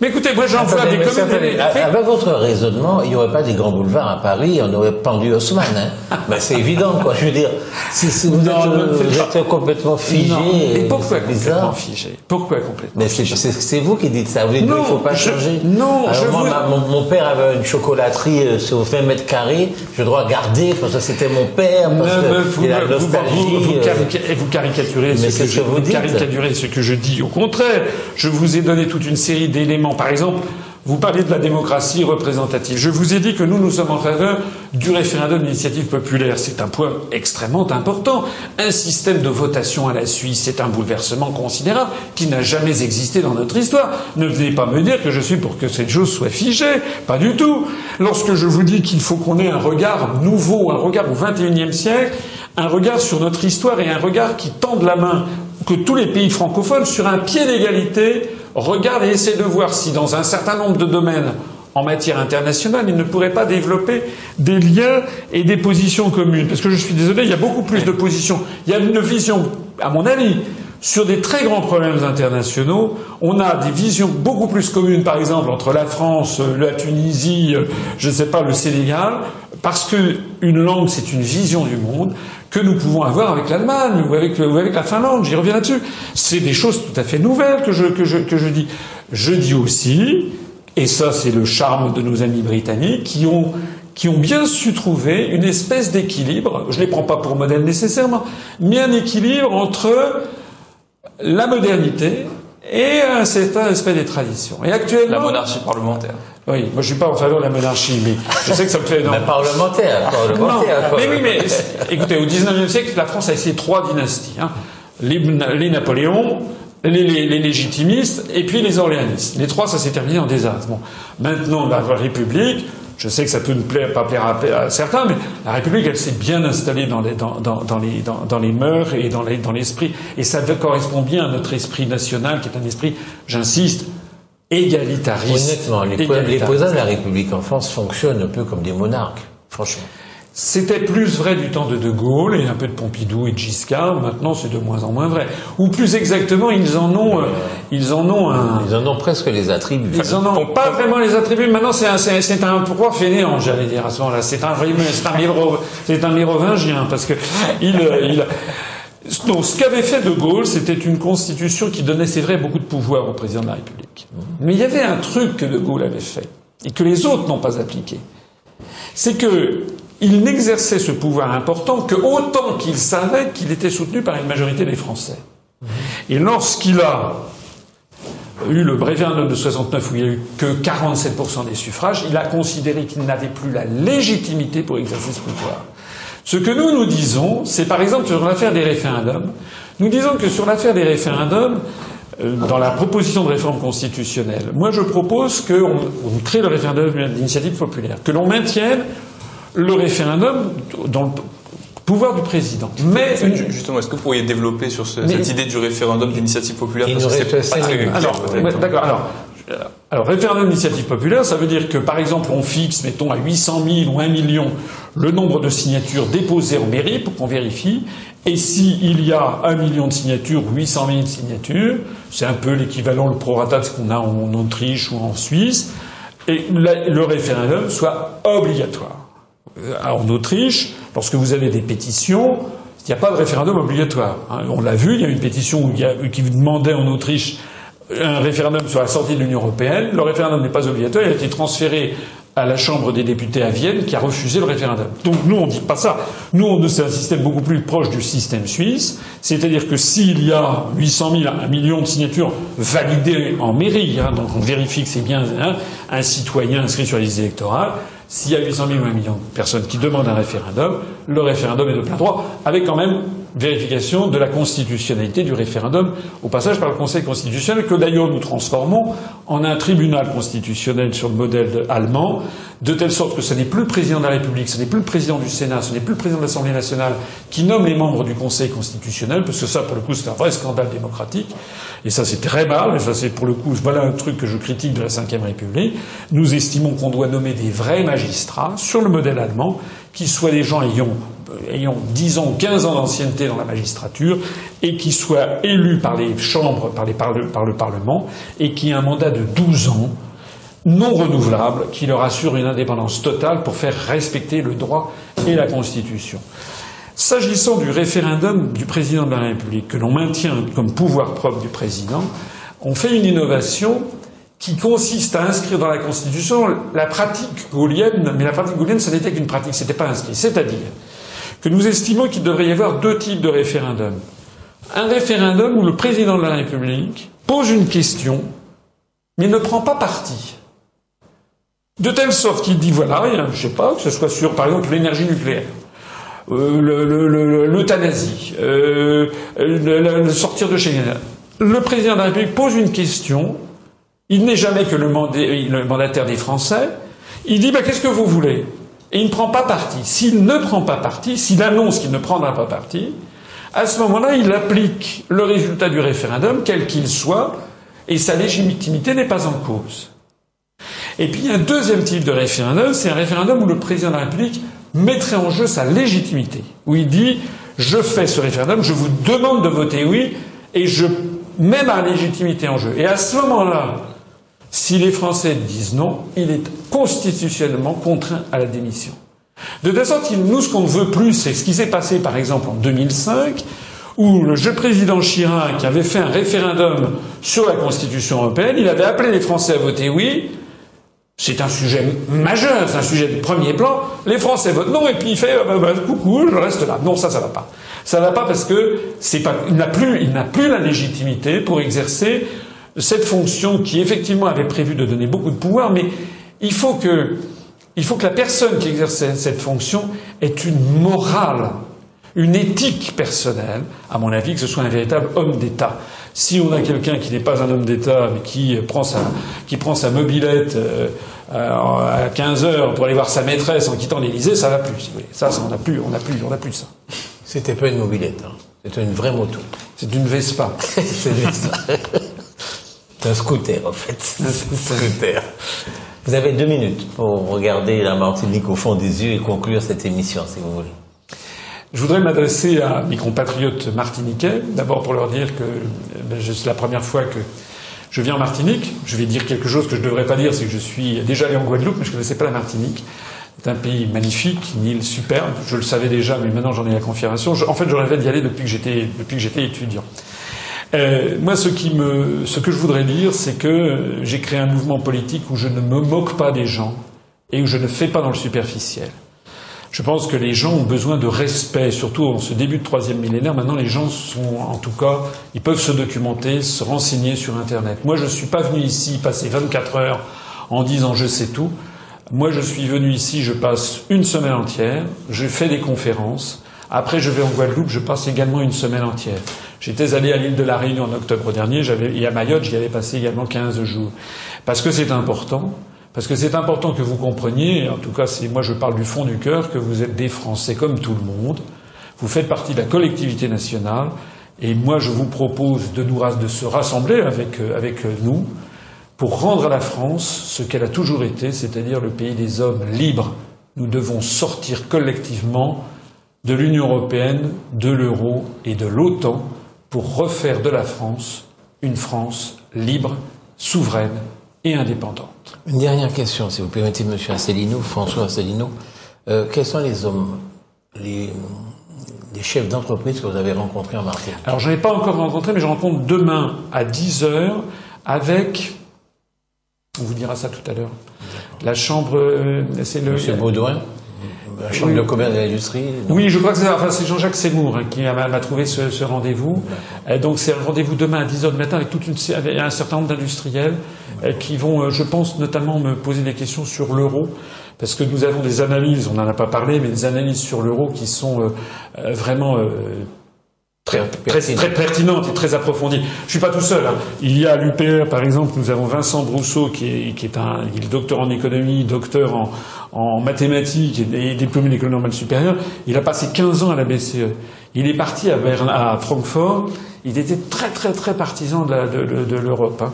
mais écoutez, moi j'emploie des communes. Avec votre raisonnement, il n'y aurait pas des grands boulevards à Paris, on aurait pendu Haussmann. Hein. ben, c'est évident, quoi. Je veux dire, si, vous, êtes, complètement figé. Mais pourquoi complètement figé? Pourquoi complètement Mais c'est vous qui dites ça. Vous dites qu'il ne faut pas changer. Non, je moi, mon, père avait une chocolaterie euh, sur 20 mètres carrés. Je dois garder parce que c'était mon père. Parce vous, la nostalgie. Vous, euh, vous, caricaturez ce que, je, vous caricaturez ce que je dis. Au contraire, je vous ai donné toute une série d'éléments par exemple, vous parlez de la démocratie représentative. Je vous ai dit que nous, nous sommes en faveur du référendum d'initiative populaire. C'est un point extrêmement important. Un système de votation à la Suisse, c'est un bouleversement considérable qui n'a jamais existé dans notre histoire. Ne venez pas me dire que je suis pour que cette chose soit figée. Pas du tout. Lorsque je vous dis qu'il faut qu'on ait un regard nouveau, un regard au XXIe siècle, un regard sur notre histoire et un regard qui tende la main que tous les pays francophones sur un pied d'égalité regarde et essaie de voir si dans un certain nombre de domaines en matière internationale, ils ne pourraient pas développer des liens et des positions communes. Parce que je suis désolé, il y a beaucoup plus de positions. Il y a une vision, à mon avis, sur des très grands problèmes internationaux. On a des visions beaucoup plus communes, par exemple, entre la France, la Tunisie, je ne sais pas, le Sénégal, parce qu'une langue, c'est une vision du monde que nous pouvons avoir avec l'Allemagne ou avec, avec la Finlande. J'y reviens là-dessus. C'est des choses tout à fait nouvelles que je, que je, que je dis. Je dis aussi, et ça c'est le charme de nos amis britanniques, qui ont, qui ont bien su trouver une espèce d'équilibre, je ne les prends pas pour modèle nécessairement, mais un équilibre entre la modernité et un certain aspect des traditions. Et actuellement, la monarchie parlementaire. Oui, moi je suis pas en faveur de la monarchie, mais je sais que ça me fait. Mais parlementaire, parlementaire. mais oui, mais écoutez, au XIXe siècle, la France a essayé trois dynasties. Hein. Les, les Napoléons, les, les, légitimistes et puis les orléanistes. Les trois, ça s'est terminé en désastre. Bon, maintenant, la République, je sais que ça peut ne plaire, pas plaire à, certains, mais la République, elle s'est bien installée dans les, dans, dans, dans les, dans, les mœurs et dans, les, dans l'esprit. Et ça correspond bien à notre esprit national, qui est un esprit, j'insiste, égalitariste. Honnêtement, les, posants de la République en France fonctionnent un peu comme des monarques, franchement. C'était plus vrai du temps de De Gaulle et un peu de Pompidou et de Giscard. Maintenant, c'est de moins en moins vrai. Ou plus exactement, ils en ont, euh, ils en ont un. Ils en ont presque les attributs. Ils en ont pas vraiment les attributs. Maintenant, c'est un, c'est un pouvoir fainéant, j'allais dire à ce moment-là. C'est un, c'est un, c'est un mérovingien parce que il, euh, il. Donc, ce qu'avait fait De Gaulle, c'était une constitution qui donnait, c'est vrai, beaucoup de pouvoir au président de la République. Mais il y avait un truc que De Gaulle avait fait et que les autres n'ont pas appliqué. C'est que il n'exerçait ce pouvoir important que autant qu'il savait qu'il était soutenu par une majorité des Français. Et lorsqu'il a eu le référendum de 69 où il n'y a eu que 47% des suffrages, il a considéré qu'il n'avait plus la légitimité pour exercer ce pouvoir. Ce que nous nous disons, c'est par exemple sur l'affaire des référendums, nous disons que sur l'affaire des référendums, euh, dans la proposition de réforme constitutionnelle, moi je propose qu'on crée le référendum d'initiative populaire, que l'on maintienne le référendum dans le pouvoir du président. Mais justement, est-ce que vous pourriez développer sur cette idée du référendum d'initiative populaire? Parce que c'est pas très Alors, d'accord. Alors, alors, référendum d'initiative populaire, ça veut dire que, par exemple, on fixe, mettons, à 800 000 ou 1 million le nombre de signatures déposées en mairie pour qu'on vérifie. Et s'il y a 1 million de signatures ou 800 000 signatures, c'est un peu l'équivalent, le prorata de ce qu'on a en Autriche ou en Suisse, et le référendum soit obligatoire. Euh, en Autriche, lorsque vous avez des pétitions, il n'y a pas de référendum obligatoire. Hein. On l'a vu, il y a une pétition qui demandait en Autriche un référendum sur la sortie de l'Union européenne. Le référendum n'est pas obligatoire, il a été transféré à la Chambre des députés à Vienne qui a refusé le référendum. Donc nous, on ne dit pas ça. Nous, c'est un système beaucoup plus proche du système suisse. C'est-à-dire que s'il y a 800 000, un million de signatures validées en mairie, hein, donc on vérifie que c'est bien hein, un citoyen inscrit sur les listes électorales, s'il y a 800 000 ou 1 million de personnes qui demandent un référendum, le référendum est de plein droit, avec quand même vérification de la constitutionnalité du référendum au passage par le Conseil constitutionnel, que d'ailleurs nous transformons en un tribunal constitutionnel sur le modèle allemand, de telle sorte que ce n'est plus le président de la République, ce n'est plus le président du Sénat, ce n'est plus le président de l'Assemblée nationale qui nomme les membres du Conseil constitutionnel, parce que ça, pour le coup, c'est un vrai scandale démocratique. Et ça, c'est très mal. Et ça, c'est pour le coup, voilà un truc que je critique de la Ve République. Nous estimons qu'on doit nommer des vrais magistrats sur le modèle allemand, qui soient des gens ayant ayant 10 ans ou 15 ans d'ancienneté dans la magistrature et qui soient élus par les chambres, par, le, par le Parlement et qui aient un mandat de 12 ans non renouvelable qui leur assure une indépendance totale pour faire respecter le droit et la Constitution. S'agissant du référendum du président de la République, que l'on maintient comme pouvoir propre du président, on fait une innovation qui consiste à inscrire dans la Constitution la pratique gaulienne, mais la pratique gaulienne, ce n'était qu'une pratique, ce n'était pas inscrit. C'est-à-dire que nous estimons qu'il devrait y avoir deux types de référendums. Un référendum où le président de la République pose une question, mais ne prend pas parti. De telle sorte qu'il dit voilà, je ne sais pas, que ce soit sur, par exemple, l'énergie nucléaire, euh, l'euthanasie, euh, le, sortir de Schengen. Le président de la République pose une question, il n'est jamais que le, mandataire des Français, il dit bah, qu'est-ce que vous voulez? Et il ne prend pas parti. S'il ne prend pas parti, s'il annonce qu'il ne prendra pas parti, à ce moment-là, il applique le résultat du référendum, quel qu'il soit, et sa légitimité n'est pas en cause. Et puis il y a un deuxième type de référendum, c'est un référendum où le président de la République mettrait en jeu sa légitimité, où il dit je fais ce référendum, je vous demande de voter oui, et je mets ma légitimité en jeu. Et à ce moment-là, si les Français disent non, il est constitutionnellement contraint à la démission. De telle sorte nous, ce qu'on ne veut plus, c'est ce qui s'est passé par exemple en 2005, où le jeune président Chirac avait fait un référendum sur la Constitution européenne, il avait appelé les Français à voter oui, c'est un sujet majeur, c'est un sujet de premier plan. Les Français votent non et puis il fait bah, coucou, je reste là. Non, ça, ça va pas. Ça va pas parce que il n'a plus la légitimité pour exercer cette fonction qui effectivement avait prévu de donner beaucoup de pouvoir, mais il faut que, il faut que la personne qui exerce cette fonction ait une morale une éthique personnelle, à mon avis, que ce soit un véritable homme d'État. Si on a quelqu'un qui n'est pas un homme d'État, mais qui prend sa, qui prend sa mobilette euh, à 15 heures pour aller voir sa maîtresse en quittant l'Élysée, ça va plus. Ça, ça, on n'a plus, on n'a plus, on n'a plus ça. C'était pas une mobilette, hein. c'était une vraie moto. C'est une Vespa. C'est un scooter, en fait. un scooter. Vous avez deux minutes pour regarder la Martinique au fond des yeux et conclure cette émission, si vous voulez. Je voudrais m'adresser à mes compatriotes martiniquais, d'abord pour leur dire que ben, c'est la première fois que je viens en Martinique. Je vais dire quelque chose que je ne devrais pas dire, c'est que je suis déjà allé en Guadeloupe, mais je ne connaissais pas la Martinique. C'est un pays magnifique, une île superbe. Je le savais déjà, mais maintenant j'en ai la confirmation. en fait, je rêvais d'y aller depuis que j'étais depuis que j'étais étudiant. Euh, moi, ce, qui me, ce que je voudrais dire, c'est que j'ai créé un mouvement politique où je ne me moque pas des gens et où je ne fais pas dans le superficiel. Je pense que les gens ont besoin de respect, surtout en ce début de troisième millénaire. Maintenant, les gens sont, en tout cas, ils peuvent se documenter, se renseigner sur Internet. Moi, je ne suis pas venu ici passer 24 heures en disant je sais tout. Moi, je suis venu ici, je passe une semaine entière, je fais des conférences. Après, je vais en Guadeloupe, je passe également une semaine entière. J'étais allé à l'île de la Réunion en octobre dernier, j'avais, et à Mayotte, j'y avais passé également 15 jours. Parce que c'est important, parce que c'est important que vous compreniez, en tout cas, c'est, moi je parle du fond du cœur, que vous êtes des Français comme tout le monde. Vous faites partie de la collectivité nationale, et moi je vous propose de nous de se rassembler avec, euh, avec nous pour rendre à la France ce qu'elle a toujours été, c'est-à-dire le pays des hommes libres. Nous devons sortir collectivement de l'Union européenne, de l'euro et de l'OTAN pour refaire de la France une France libre, souveraine et indépendante. Une dernière question, si vous permettez, Monsieur Asselineau, François Asselineau. Euh, quels sont les hommes, les, les chefs d'entreprise que vous avez rencontrés en Martinique Alors, je n'ai pas encore rencontré, mais je rencontre demain à 10 heures avec on vous dira ça tout à l'heure. La chambre, euh, c'est le. Monsieur Baudouin la Chambre de commerce et de l'industrie Oui, je crois que c'est enfin, Jean-Jacques Seymour hein, qui m'a trouvé ce, ce rendez-vous. donc c'est un rendez-vous demain à 10h du matin avec, toute une, avec un certain nombre d'industriels euh, qui vont, euh, je pense, notamment me poser des questions sur l'euro. Parce que nous avons des analyses, on n'en a pas parlé, mais des analyses sur l'euro qui sont vraiment très, très, très, pertinente et très approfondie. Je suis pas tout seul. Hein. Il y a à l'UPR, par exemple, nous avons Vincent Brousseau, qui est, qui est un il est docteur en économie, docteur en, en mathématiques et, diplômé d'école normale supérieure. Il a passé 15 ans à la BCE. Il est parti à, à Francfort. Il était très très très partisan de, de, de, l'Europe. Hein.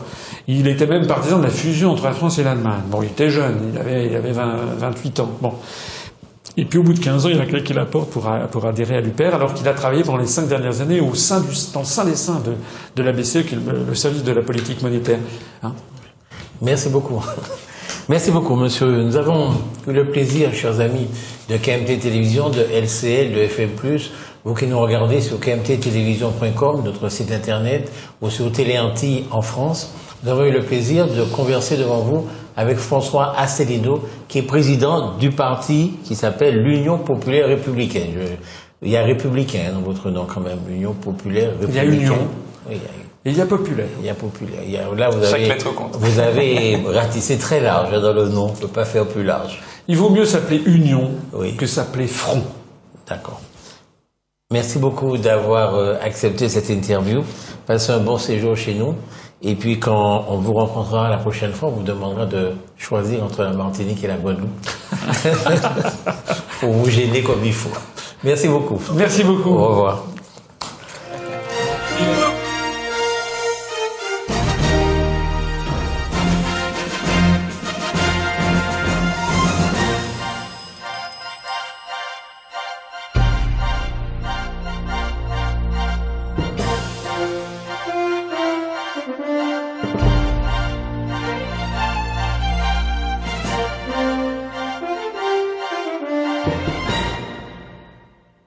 Il était même partisan de la fusion entre la France et l'Allemagne. Bon, il était jeune, il avait, il avait 20, 28 ans. Bon. Et puis au bout de 15 ans, il a claqué la porte pour, adhérer à l'UPR, alors qu'il a travaillé pendant les cinq dernières années au sein dans le sein des seins de, de la BCE, qui est le, service de la politique monétaire. Hein Merci beaucoup. Merci beaucoup, monsieur. Nous avons eu le plaisir, chers amis, de KMT Télévision, de LCL, de FM+, vous qui nous regardez sur kmttélévision.com, notre site internet, ou sur Téléanti en France, nous avons eu le plaisir de converser devant vous avec François Asselineau, qui est président du parti qui s'appelle l'Union populaire républicaine. il y a républicain dans votre nom quand même, l'Union populaire républicaine. Il y a Union. Et il y a populaire. Il y a populaire. là, vous avez, vous avez ratissé très large dans le nom. On ne peut pas faire plus large. Il vaut mieux s'appeler Union que s'appeler Front. D'accord. Merci beaucoup d'avoir euh, accepté cette interview. Passez un bon séjour chez nous. Et puis quand on vous rencontrera la prochaine fois, on vous demandera de choisir entre la Martinique et la Guadeloupe. Pour vous gêner comme il faut. Merci beaucoup. Merci beaucoup. Au revoir.